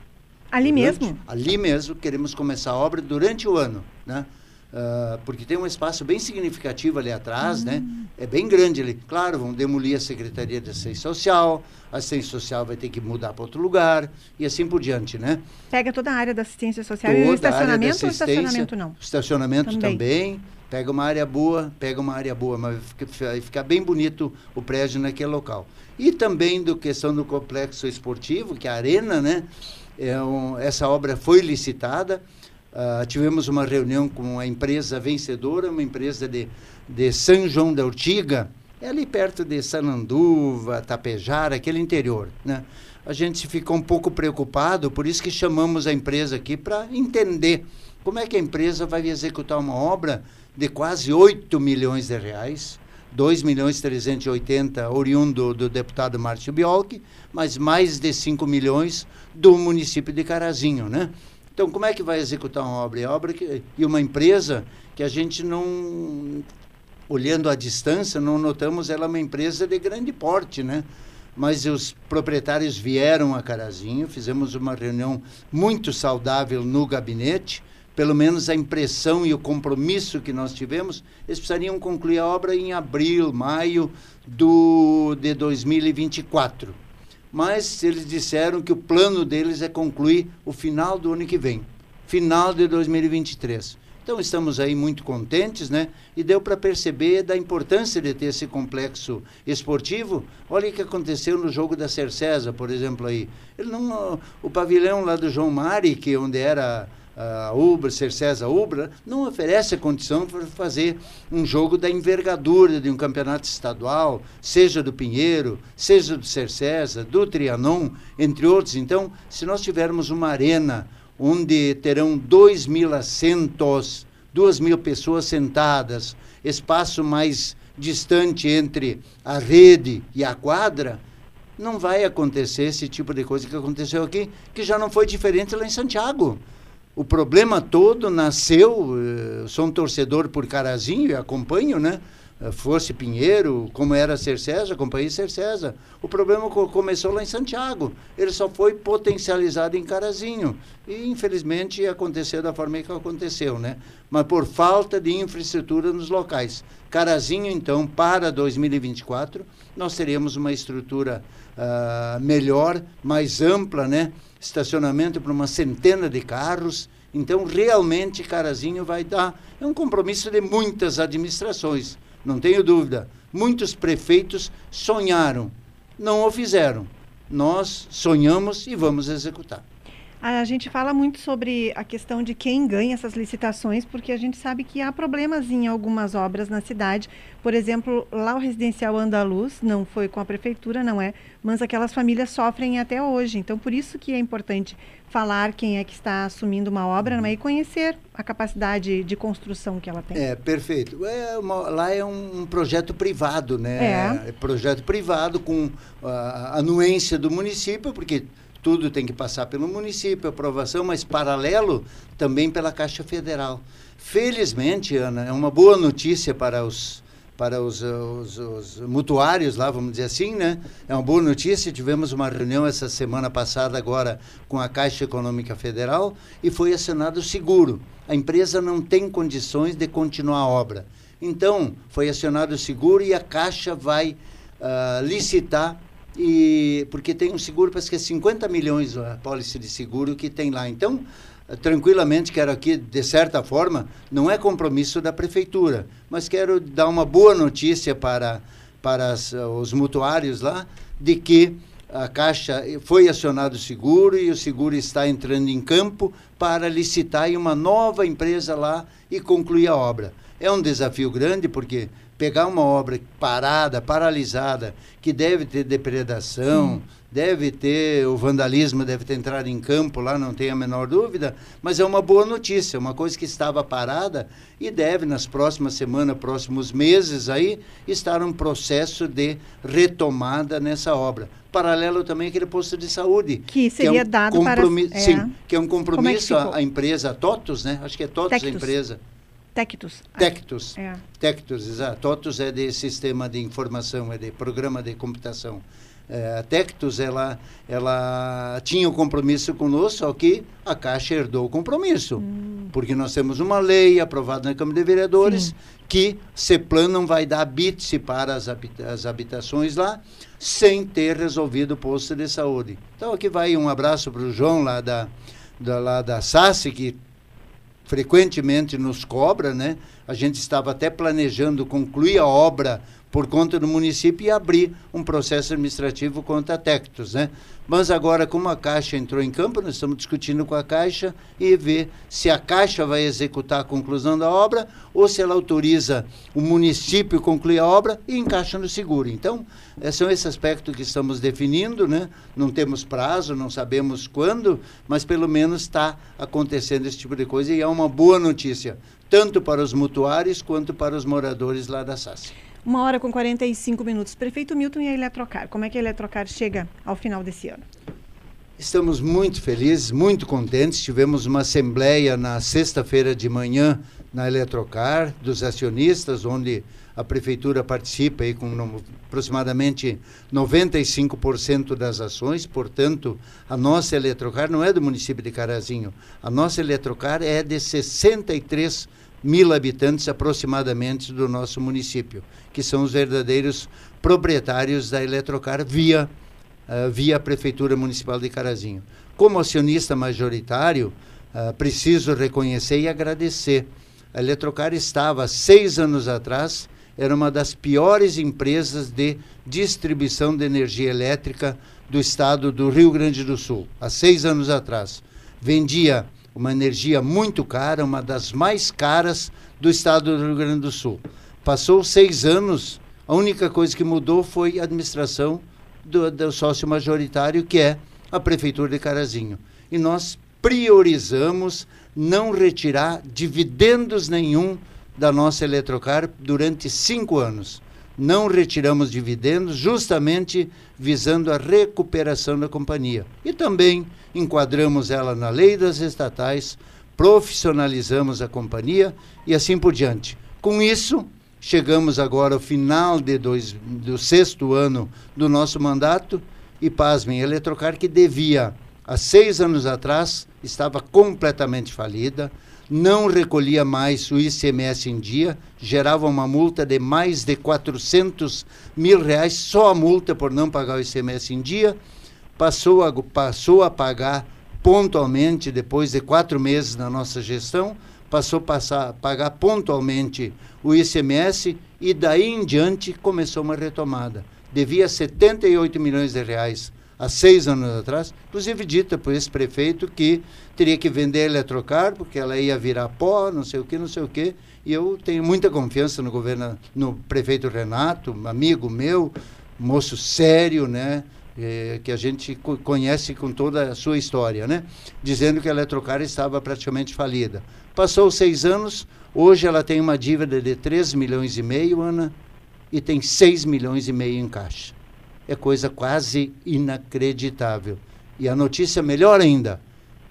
Ali durante, mesmo? Ali mesmo, queremos começar a obra durante o ano. Né? Uh, porque tem um espaço bem significativo ali atrás, né? Hum. É bem grande ali. Claro, vão demolir a Secretaria de Assistência Social, a assistência social vai ter que mudar para outro lugar e assim por diante, né? Pega toda a área da assistência social Toda e o estacionamento ou estacionamento não? Estacionamento Também. também. Pega uma área boa, pega uma área boa, mas vai ficar bem bonito o prédio naquele local. E também do questão do complexo esportivo, que é a arena, né? É um, essa obra foi licitada. Ah, tivemos uma reunião com a empresa vencedora, uma empresa de, de São João da Urtiga, é ali perto de Sananduva, Tapejara, aquele interior, né? A gente ficou um pouco preocupado, por isso que chamamos a empresa aqui para entender como é que a empresa vai executar uma obra de quase 8 milhões de reais, 2 milhões e 380 oriundo do deputado Márcio Biolchi, mas mais de 5 milhões do município de Carazinho, né? Então, como é que vai executar uma obra? É obra que, e uma empresa que a gente não, olhando à distância, não notamos ela é uma empresa de grande porte, né? Mas os proprietários vieram a Carazinho, fizemos uma reunião muito saudável no gabinete, pelo menos a impressão e o compromisso que nós tivemos, eles precisariam concluir a obra em abril, maio do, de 2024 mas eles disseram que o plano deles é concluir o final do ano que vem, final de 2023. Então estamos aí muito contentes, né? E deu para perceber da importância de ter esse complexo esportivo. Olha o que aconteceu no jogo da Cercesa, por exemplo aí. Ele não, o pavilhão lá do João Mari, que é onde era a Ubra, Cercesa Ubra, não oferece a condição para fazer um jogo da envergadura de um campeonato estadual, seja do Pinheiro, seja do Cercesa, do Trianon, entre outros. Então, se nós tivermos uma arena onde terão dois mil assentos, duas mil pessoas sentadas, espaço mais distante entre a rede e a quadra, não vai acontecer esse tipo de coisa que aconteceu aqui, que já não foi diferente lá em Santiago. O problema todo nasceu, eh, sou um torcedor por Carazinho e acompanho, né? Eh, fosse Pinheiro, como era Cercesa, acompanhei Cercesa. O problema co começou lá em Santiago. Ele só foi potencializado em Carazinho. E, infelizmente, aconteceu da forma que aconteceu, né? Mas por falta de infraestrutura nos locais. Carazinho, então, para 2024, nós teremos uma estrutura uh, melhor, mais ampla, né? Estacionamento para uma centena de carros. Então, realmente, Carazinho vai dar. É um compromisso de muitas administrações, não tenho dúvida. Muitos prefeitos sonharam, não o fizeram. Nós sonhamos e vamos executar. A gente fala muito sobre a questão de quem ganha essas licitações, porque a gente sabe que há problemas em algumas obras na cidade. Por exemplo, lá o residencial Andaluz, não foi com a prefeitura, não é, mas aquelas famílias sofrem até hoje. Então, por isso que é importante falar quem é que está assumindo uma obra é? e conhecer a capacidade de construção que ela tem. É, perfeito. É uma, lá é um, um, projeto privado, né? É. é projeto privado com a anuência do município, porque tudo tem que passar pelo município, aprovação, mas paralelo também pela Caixa Federal. Felizmente, Ana, é uma boa notícia para os para os, os, os, mutuários lá, vamos dizer assim, né? É uma boa notícia. Tivemos uma reunião essa semana passada agora com a Caixa Econômica Federal e foi assinado o seguro. A empresa não tem condições de continuar a obra. Então, foi acionado o seguro e a Caixa vai uh, licitar e porque tem um seguro, parece que é 50 milhões a pólice de seguro que tem lá. Então, tranquilamente quero aqui, de certa forma, não é compromisso da prefeitura, mas quero dar uma boa notícia para, para as, os mutuários lá, de que a Caixa foi acionado o seguro e o seguro está entrando em campo para licitar em uma nova empresa lá e concluir a obra. É um desafio grande porque pegar uma obra parada, paralisada, que deve ter depredação, deve ter o vandalismo, deve ter entrado em campo lá, não tem a menor dúvida, mas é uma boa notícia, uma coisa que estava parada e deve nas próximas semanas, próximos meses aí, estar um processo de retomada nessa obra. Paralelo também aquele posto de saúde. Que seria que é um dado para... É. Sim, que é um compromisso é a, a, empresa TOTUS, né? Acho que é TOTUS Tectus. a empresa Tectus. Tectus. É. Tectus, exato. TOTUS é de sistema de informação, é de programa de computação. É, a Tectus, ela, ela tinha o um compromisso conosco, só que a Caixa herdou o compromisso. Hum. Porque nós temos uma lei aprovada na Câmara de Vereadores Sim. que CEPLAN não vai dar bits para as, habita as habitações lá sem ter resolvido o posto de saúde. Então aqui vai um abraço para o João lá da, da, lá da SASSE, que frequentemente nos cobra, né? A gente estava até planejando concluir a obra por conta do município e abrir um processo administrativo contra a né? Mas agora, como a Caixa entrou em campo, nós estamos discutindo com a Caixa e ver se a Caixa vai executar a conclusão da obra ou se ela autoriza o município concluir a obra e encaixa no seguro. Então, é, são esse aspecto que estamos definindo, né? Não temos prazo, não sabemos quando, mas pelo menos está acontecendo esse tipo de coisa e é uma boa notícia, tanto para os mutuários quanto para os moradores lá da SASSI. Uma hora com 45 minutos. Prefeito Milton e a Eletrocar. Como é que a Eletrocar chega ao final desse ano? Estamos muito felizes, muito contentes. Tivemos uma assembleia na sexta-feira de manhã na Eletrocar, dos acionistas, onde a prefeitura participa aí com aproximadamente 95% das ações, portanto, a nossa Eletrocar não é do município de Carazinho. A nossa Eletrocar é de 63 mil habitantes aproximadamente do nosso município, que são os verdadeiros proprietários da Eletrocar via, uh, via a Prefeitura Municipal de Carazinho. Como acionista majoritário, uh, preciso reconhecer e agradecer A Eletrocar estava, seis anos atrás, era uma das piores empresas de distribuição de energia elétrica do estado do Rio Grande do Sul, há seis anos atrás. Vendia uma energia muito cara, uma das mais caras do estado do Rio Grande do Sul. Passou seis anos, a única coisa que mudou foi a administração do, do sócio majoritário, que é a Prefeitura de Carazinho. E nós priorizamos não retirar dividendos nenhum da nossa Eletrocar durante cinco anos. Não retiramos dividendos, justamente visando a recuperação da companhia. E também enquadramos ela na lei das estatais, profissionalizamos a companhia e assim por diante. Com isso, chegamos agora ao final de dois, do sexto ano do nosso mandato e, pasmem, a Eletrocar que devia, há seis anos atrás, estava completamente falida, não recolhia mais o ICMS em dia, gerava uma multa de mais de 400 mil reais, só a multa por não pagar o ICMS em dia, passou a, passou a pagar pontualmente, depois de quatro meses na nossa gestão, passou a passar, pagar pontualmente o ICMS e daí em diante começou uma retomada. Devia 78 milhões de reais há seis anos atrás, inclusive dita por esse prefeito que teria que vender a Eletrocar, porque ela ia virar pó, não sei o que, não sei o que. E eu tenho muita confiança no governo, no prefeito Renato, amigo meu, moço sério, né? Eh, que a gente conhece com toda a sua história, né? Dizendo que a Eletrocar estava praticamente falida. Passou seis anos, hoje ela tem uma dívida de 3 milhões e meio, Ana, e tem 6 milhões e meio em caixa é coisa quase inacreditável. E a notícia melhor ainda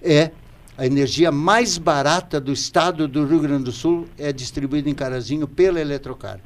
é a energia mais barata do estado do Rio Grande do Sul é distribuída em Carazinho pela Eletrocar.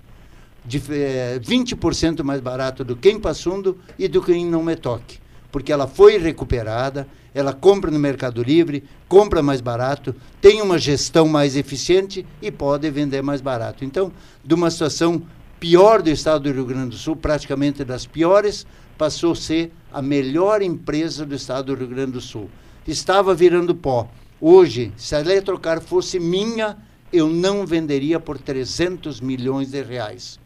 De, é, 20% mais barato do que em Passundo e do que em Não Me Toque. Porque ela foi recuperada, ela compra no Mercado Livre, compra mais barato, tem uma gestão mais eficiente e pode vender mais barato. Então, de uma situação pior do estado do Rio Grande do Sul, praticamente das piores, passou a ser a melhor empresa do estado do Rio Grande do Sul. Estava virando pó. Hoje, se a Eletrocar fosse minha, eu não venderia por 300 milhões de reais.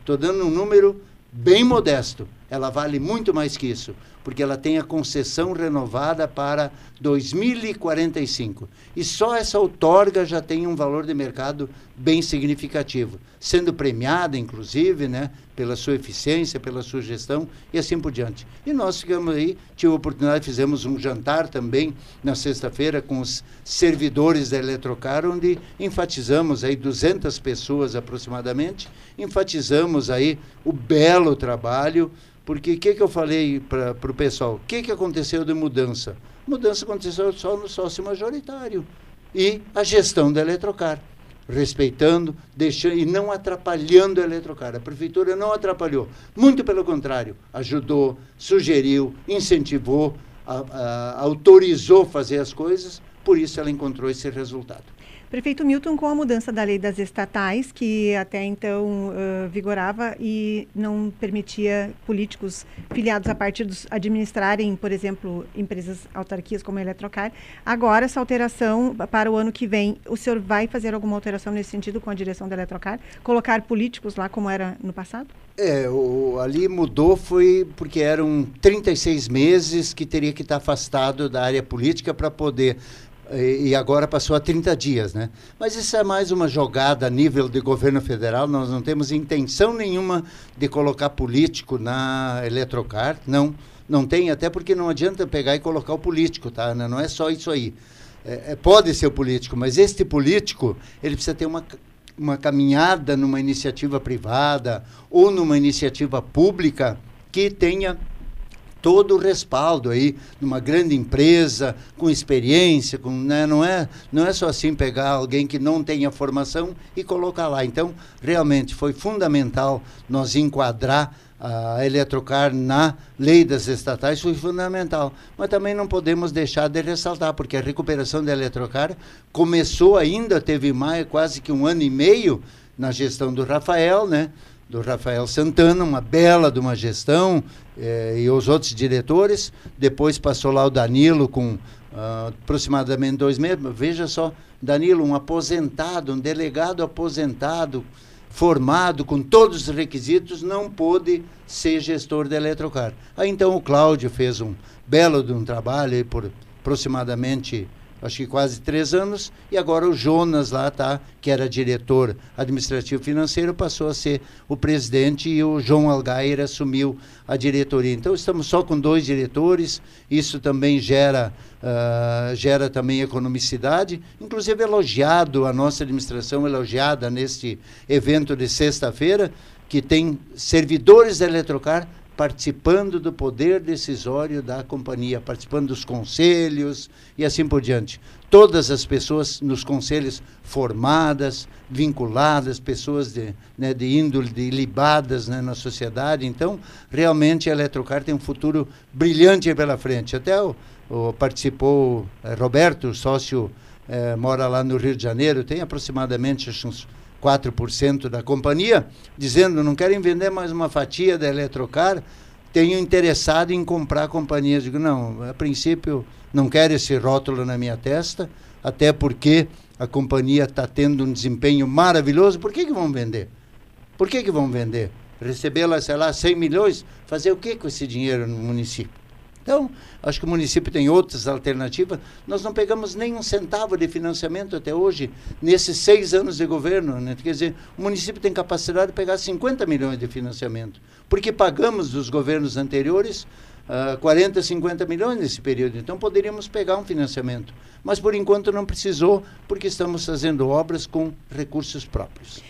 Estou né? dando um número bem modesto. Ela vale muito mais que isso, porque ela tem a concessão renovada para 2045. E só essa outorga já tem um valor de mercado bem significativo, sendo premiada, inclusive, né, pela sua eficiência, pela sua gestão e assim por diante. E nós ficamos aí, tive a oportunidade, fizemos um jantar também na sexta-feira com os servidores da Eletrocar, onde enfatizamos aí 200 pessoas aproximadamente, enfatizamos aí o belo trabalho, porque o que, que eu falei para o pessoal? O que, que aconteceu de mudança? Mudança aconteceu só no sócio majoritário e a gestão da Eletrocar respeitando, deixando e não atrapalhando a Eletrocar. A prefeitura não atrapalhou, muito pelo contrário, ajudou, sugeriu, incentivou, a, a, autorizou fazer as coisas, por isso ela encontrou esse resultado. Prefeito Milton, com a mudança da lei das estatais, que até então uh, vigorava e não permitia políticos filiados a partidos administrarem, por exemplo, empresas autarquias como a Eletrocar, agora essa alteração para o ano que vem, o senhor vai fazer alguma alteração nesse sentido com a direção da Eletrocar? Colocar políticos lá como era no passado? É, o, ali mudou foi porque eram 36 meses que teria que estar afastado da área política para poder e agora passou a 30 dias, né? Mas isso é mais uma jogada a nível de governo federal. Nós não temos intenção nenhuma de colocar político na Eletrocar, não. Não tem, até porque não adianta pegar e colocar o político, tá? Não é só isso aí. É, é, pode ser o político, mas este político, ele precisa ter uma, uma caminhada numa iniciativa privada ou numa iniciativa pública que tenha todo o respaldo aí numa grande empresa com experiência, com, né, não é não é só assim pegar alguém que não tenha formação e colocar lá. Então, realmente foi fundamental nós enquadrar a Eletrocar na lei das estatais foi fundamental. Mas também não podemos deixar de ressaltar, porque a recuperação da Eletrocar começou ainda, teve mais quase que um ano e meio na gestão do Rafael, né? Do Rafael Santana, uma bela de uma gestão, eh, e os outros diretores. Depois passou lá o Danilo com ah, aproximadamente dois meses. Veja só, Danilo, um aposentado, um delegado aposentado, formado com todos os requisitos, não pôde ser gestor da Eletrocar. Aí então o Cláudio fez um belo de um trabalho por aproximadamente acho que quase três anos, e agora o Jonas lá tá, que era diretor administrativo financeiro, passou a ser o presidente e o João Algair assumiu a diretoria. Então estamos só com dois diretores, isso também gera, uh, gera também economicidade, inclusive elogiado a nossa administração, elogiada neste evento de sexta-feira, que tem servidores da Eletrocar participando do poder decisório da companhia, participando dos conselhos e assim por diante. Todas as pessoas nos conselhos formadas, vinculadas, pessoas de, né, de índole, libadas né, na sociedade. Então, realmente a Eletrocar tem um futuro brilhante pela frente. Até o, o participou eh, Roberto, sócio, eh, mora lá no Rio de Janeiro, tem aproximadamente uns 4% da companhia, dizendo não querem vender mais uma fatia da Eletrocar, tenho interessado em comprar companhias. Digo, não, a princípio não quero esse rótulo na minha testa, até porque a companhia está tendo um desempenho maravilhoso. Por que, que vão vender? Por que, que vão vender? Receber lá, sei lá, 100 milhões, fazer o que com esse dinheiro no município? Então, acho que o município tem outras alternativas. Nós não pegamos nem um centavo de financiamento até hoje, nesses seis anos de governo. Né? Quer dizer, o município tem capacidade de pegar 50 milhões de financiamento, porque pagamos dos governos anteriores uh, 40, 50 milhões nesse período. Então, poderíamos pegar um financiamento. Mas, por enquanto, não precisou, porque estamos fazendo obras com recursos próprios.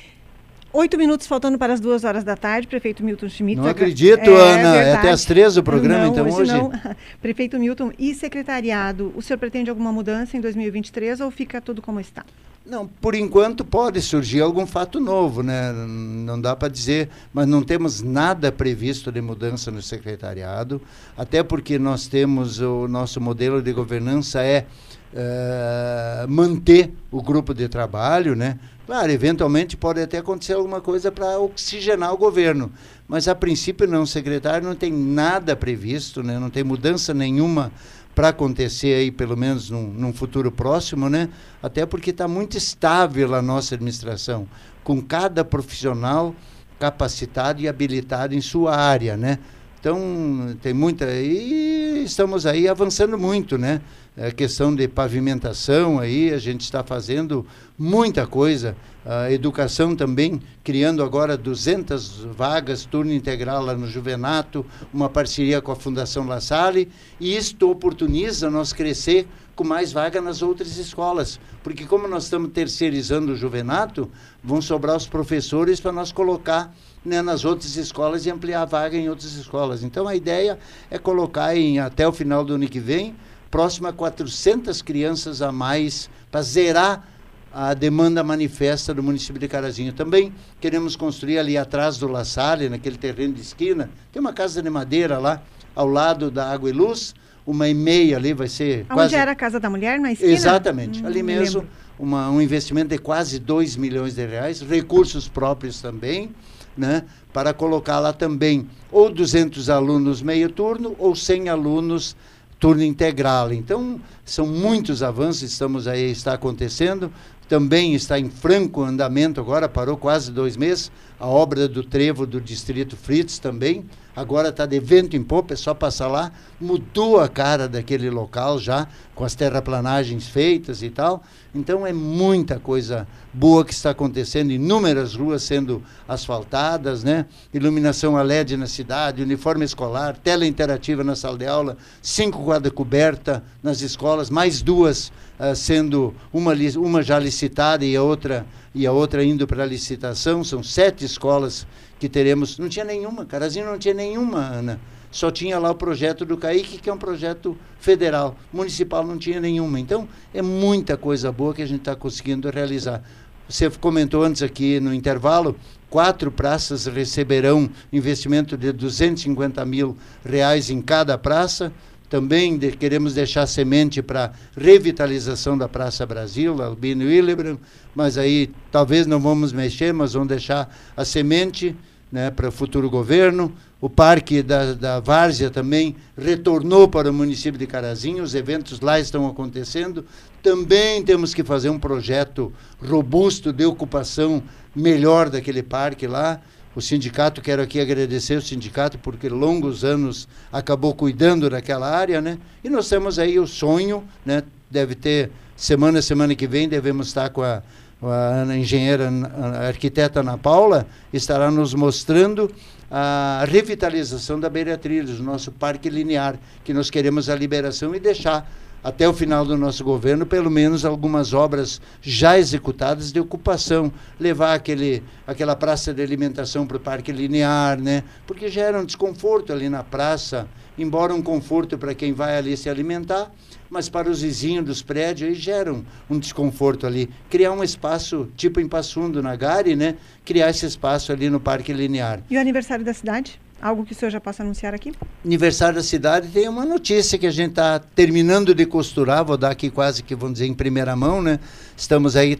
Oito minutos faltando para as duas horas da tarde, prefeito Milton Schmidt. Não acredito, é, Ana. É até às três o programa, não, então hoje. Não. Prefeito Milton, e secretariado, o senhor pretende alguma mudança em 2023 ou fica tudo como está? Não, por enquanto pode surgir algum fato novo, né? Não dá para dizer, mas não temos nada previsto de mudança no secretariado, até porque nós temos o nosso modelo de governança é uh, manter o grupo de trabalho, né? Claro, eventualmente pode até acontecer alguma coisa para oxigenar o governo, mas a princípio não, secretário não tem nada previsto, né? não tem mudança nenhuma para acontecer aí, pelo menos num, num futuro próximo, né? até porque está muito estável a nossa administração, com cada profissional capacitado e habilitado em sua área, né? Então, tem muita. E estamos aí avançando muito, né? A questão de pavimentação aí, a gente está fazendo muita coisa. A educação também, criando agora 200 vagas, turno integral lá no Juvenato, uma parceria com a Fundação La Salle, e isto oportuniza nós crescer com mais vaga nas outras escolas. Porque como nós estamos terceirizando o Juvenato, vão sobrar os professores para nós colocar né, nas outras escolas e ampliar a vaga em outras escolas. Então a ideia é colocar em, até o final do ano que vem, próximo a 400 crianças a mais para zerar a demanda manifesta do município de Carazinho. Também queremos construir ali atrás do La Salle, naquele terreno de esquina, tem uma casa de madeira lá, ao lado da Água e Luz, uma e meia ali vai ser Onde quase... era a Casa da Mulher, na esquina? Exatamente, hum, ali mesmo, uma, um investimento de quase 2 milhões de reais, recursos próprios também, né, para colocar lá também ou 200 alunos meio turno ou 100 alunos turno integral. Então, são muitos avanços, estamos aí, está acontecendo. Também está em franco andamento agora, parou quase dois meses, a obra do trevo do Distrito Fritz também. Agora está de vento em popa, é só passar lá. Mudou a cara daquele local já, com as terraplanagens feitas e tal. Então é muita coisa boa que está acontecendo, inúmeras ruas sendo asfaltadas, né? Iluminação a LED na cidade, uniforme escolar, tela interativa na sala de aula, cinco guarda coberta nas escolas, mais duas uh, sendo uma, uma já licitada e a outra e a outra indo para licitação. São sete escolas que teremos. Não tinha nenhuma, Carazinho não tinha nenhuma, Ana só tinha lá o projeto do CAIC, que é um projeto federal. Municipal não tinha nenhuma. Então, é muita coisa boa que a gente está conseguindo realizar. Você comentou antes aqui no intervalo, quatro praças receberão investimento de 250 mil reais em cada praça. Também de, queremos deixar semente para revitalização da Praça Brasil, Albino Willebrand, mas aí talvez não vamos mexer, mas vamos deixar a semente né, para o futuro governo. O Parque da, da Várzea também retornou para o município de Carazinho, os eventos lá estão acontecendo. Também temos que fazer um projeto robusto de ocupação melhor daquele parque lá. O sindicato, quero aqui agradecer o sindicato, porque longos anos acabou cuidando daquela área, né? E nós temos aí o sonho, né? Deve ter, semana, semana que vem, devemos estar com a, a engenheira, a arquiteta Ana Paula, estará nos mostrando a revitalização da Beira Trilhos, nosso parque linear, que nós queremos a liberação e deixar até o final do nosso governo, pelo menos algumas obras já executadas de ocupação, levar aquele, aquela praça de alimentação para o parque linear, né? Porque gera um desconforto ali na praça, embora um conforto para quem vai ali se alimentar, mas para os vizinhos dos prédios aí geram um desconforto ali. Criar um espaço tipo em Passundo, na Gare, né? Criar esse espaço ali no parque linear. E o aniversário da cidade? Algo que o senhor já possa anunciar aqui? Aniversário da cidade tem uma notícia que a gente está terminando de costurar, vou dar aqui quase que, vamos dizer, em primeira mão, né? Estamos aí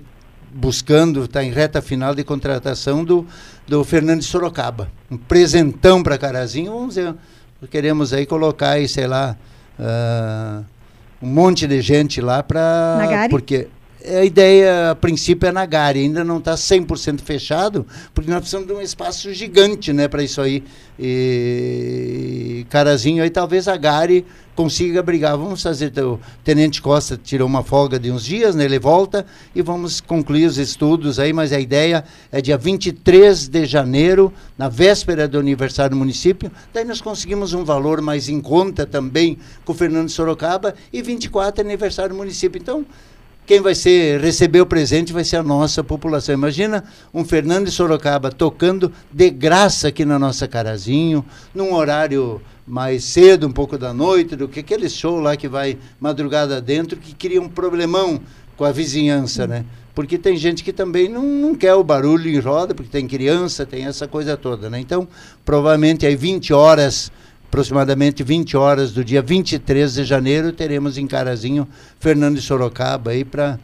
buscando, está em reta final de contratação do, do Fernando de Sorocaba. Um presentão para Carazinho, vamos dizer, queremos aí colocar aí, sei lá, uh, um monte de gente lá para... Porque a ideia, a princípio, é na Gare, ainda não está 100% fechado, porque nós precisamos de um espaço gigante né, para isso aí. E Carazinho, aí talvez a Gare consiga brigar. Vamos fazer, o Tenente Costa tirou uma folga de uns dias, né, ele volta e vamos concluir os estudos aí, mas a ideia é dia 23 de janeiro, na véspera do aniversário do município, daí nós conseguimos um valor mais em conta também com o Fernando Sorocaba e 24 é aniversário do município. Então, quem vai ser receber o presente vai ser a nossa população. Imagina um Fernando de Sorocaba tocando de graça aqui na nossa Carazinho, num horário mais cedo, um pouco da noite, do que aquele show lá que vai madrugada dentro, que cria um problemão com a vizinhança, né? Porque tem gente que também não, não quer o barulho em roda, porque tem criança, tem essa coisa toda, né? Então, provavelmente aí 20 horas aproximadamente 20 horas do dia 23 de janeiro, teremos em Carazinho Fernando de Sorocaba aí para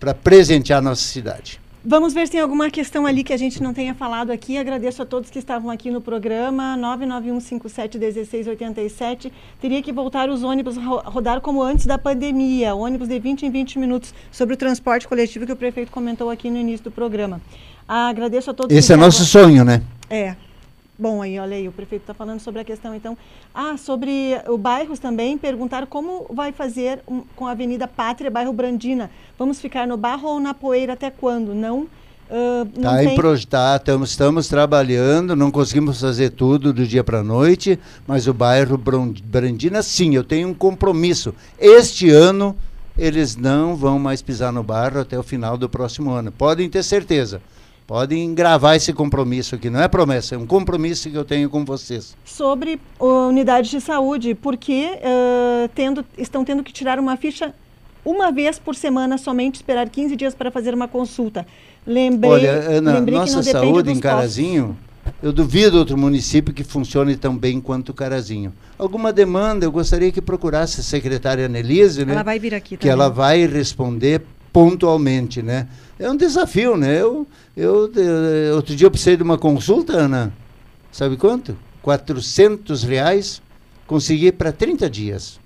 para presentear a nossa cidade. Vamos ver se tem alguma questão ali que a gente não tenha falado aqui. Agradeço a todos que estavam aqui no programa. 991571687. Teria que voltar os ônibus a rodar como antes da pandemia. Ônibus de 20 em 20 minutos sobre o transporte coletivo que o prefeito comentou aqui no início do programa. Ah, agradeço a todos. Esse é nosso sonho, né? É. Bom, aí, olha aí, o prefeito está falando sobre a questão, então. Ah, sobre o bairros também, perguntar como vai fazer um, com a Avenida Pátria, bairro Brandina. Vamos ficar no barro ou na poeira até quando? Não. Uh, tá tem... tá, estamos, estamos trabalhando, não conseguimos fazer tudo do dia para a noite, mas o bairro Brandina, sim, eu tenho um compromisso. Este ano eles não vão mais pisar no barro até o final do próximo ano. Podem ter certeza. Podem gravar esse compromisso aqui, não é promessa, é um compromisso que eu tenho com vocês. Sobre unidades de saúde, porque uh, tendo, estão tendo que tirar uma ficha uma vez por semana somente, esperar 15 dias para fazer uma consulta. Lembrei, Olha, Ana, lembrei nossa saúde em Carazinho, eu duvido outro município que funcione tão bem quanto Carazinho. Alguma demanda, eu gostaria que procurasse a secretária Annelise, né? Ela vai vir aqui Que ela vai responder pontualmente, né? É um desafio, né? Eu, eu, eu, outro dia eu precisei de uma consulta, Ana, sabe quanto? 400 reais, consegui para 30 dias.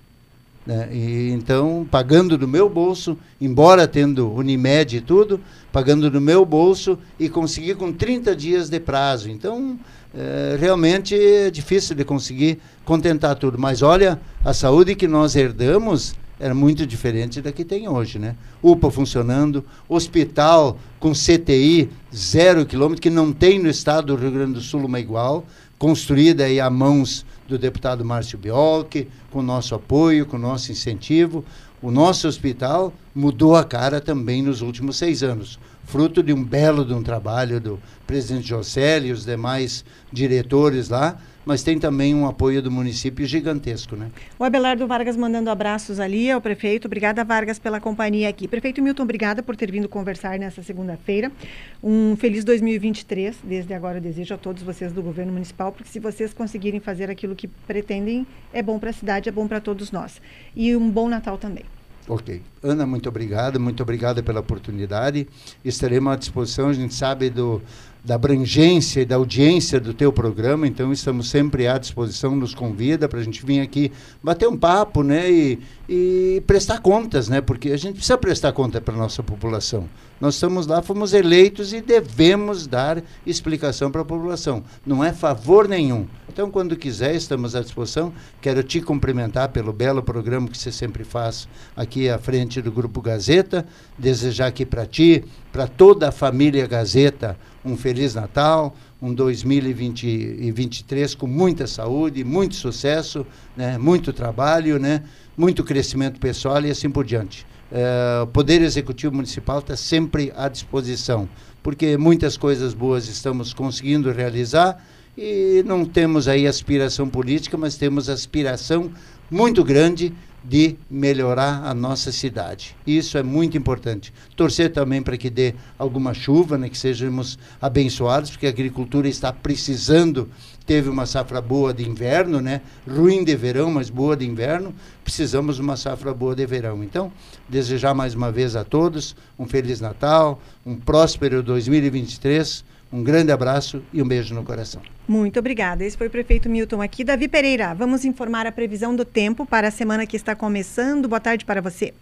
Né? E, então, pagando do meu bolso, embora tendo Unimed e tudo, pagando do meu bolso e consegui com 30 dias de prazo. Então, é, realmente é difícil de conseguir contentar tudo. Mas olha, a saúde que nós herdamos era muito diferente da que tem hoje, né? UPA funcionando, hospital com CTI zero quilômetro, que não tem no estado do Rio Grande do Sul uma igual, construída aí a mãos do deputado Márcio Biolchi, com nosso apoio, com nosso incentivo. O nosso hospital mudou a cara também nos últimos seis anos, fruto de um belo de um trabalho do presidente Jocelyn e os demais diretores lá, mas tem também um apoio do município gigantesco, né? O Abelardo Vargas mandando abraços ali ao prefeito. Obrigada, Vargas, pela companhia aqui. Prefeito Milton, obrigada por ter vindo conversar nessa segunda-feira. Um feliz 2023. Desde agora eu desejo a todos vocês do governo municipal, porque se vocês conseguirem fazer aquilo que pretendem, é bom para a cidade, é bom para todos nós. E um bom Natal também. Ok. Ana, muito obrigado, muito obrigada pela oportunidade. Estaremos à disposição, a gente sabe do, da abrangência e da audiência do teu programa, então estamos sempre à disposição, nos convida para a gente vir aqui bater um papo, né, e, e prestar contas, né, porque a gente precisa prestar conta para nossa população. Nós estamos lá, fomos eleitos e devemos dar explicação para a população. Não é favor nenhum. Então, quando quiser, estamos à disposição. Quero te cumprimentar pelo belo programa que você sempre faz aqui à frente do Grupo Gazeta. Desejar aqui para ti, para toda a família Gazeta, um Feliz Natal, um 2023 com muita saúde, muito sucesso, né, muito trabalho, né, muito crescimento pessoal e assim por diante. É, o Poder Executivo Municipal está sempre à disposição, porque muitas coisas boas estamos conseguindo realizar e não temos aí aspiração política, mas temos aspiração muito grande de melhorar a nossa cidade. Isso é muito importante. Torcer também para que dê alguma chuva, né, que sejamos abençoados, porque a agricultura está precisando. Teve uma safra boa de inverno, né? ruim de verão, mas boa de inverno. Precisamos de uma safra boa de verão. Então, desejar mais uma vez a todos um Feliz Natal, um próspero 2023 um grande abraço e um beijo no coração. Muito obrigada. Esse foi o prefeito Milton aqui. Davi Pereira, vamos informar a previsão do tempo para a semana que está começando. Boa tarde para você.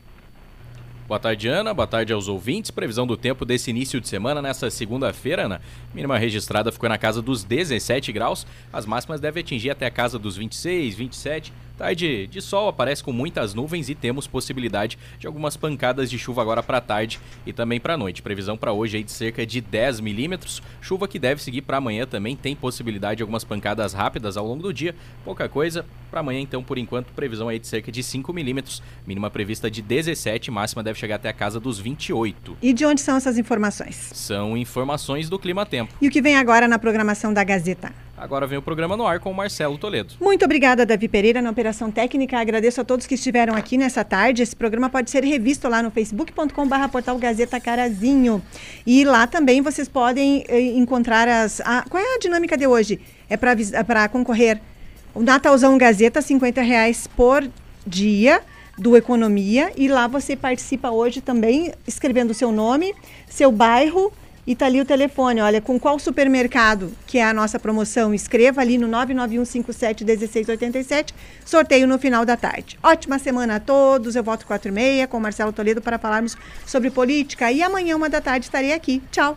Boa tarde, Ana. Boa tarde aos ouvintes. Previsão do tempo desse início de semana, nessa segunda-feira, Ana. Mínima registrada ficou na casa dos 17 graus. As máximas devem atingir até a casa dos 26, 27. Tarde de sol aparece com muitas nuvens e temos possibilidade de algumas pancadas de chuva agora para tarde e também para noite. Previsão para hoje aí de cerca de 10 milímetros. Chuva que deve seguir para amanhã também. Tem possibilidade de algumas pancadas rápidas ao longo do dia. Pouca coisa. Para amanhã, então, por enquanto, previsão aí de cerca de 5 milímetros. Mínima prevista de 17, máxima deve chegar até a casa dos 28. E de onde são essas informações? São informações do Clima Tempo. E o que vem agora na programação da Gazeta? Agora vem o programa no ar com o Marcelo Toledo. Muito obrigada, Davi Pereira, na Operação Técnica. Agradeço a todos que estiveram aqui nessa tarde. Esse programa pode ser revisto lá no facebook.com.br portal Gazeta Carazinho. E lá também vocês podem eh, encontrar as. A, qual é a dinâmica de hoje? É para concorrer o Natalzão Gazeta, 50 reais por dia do Economia. E lá você participa hoje também escrevendo o seu nome, seu bairro e tá ali o telefone, olha, com qual supermercado que é a nossa promoção, escreva ali no 991571687, sorteio no final da tarde. Ótima semana a todos, eu volto quatro e meia com Marcelo Toledo para falarmos sobre política e amanhã uma da tarde estarei aqui. Tchau!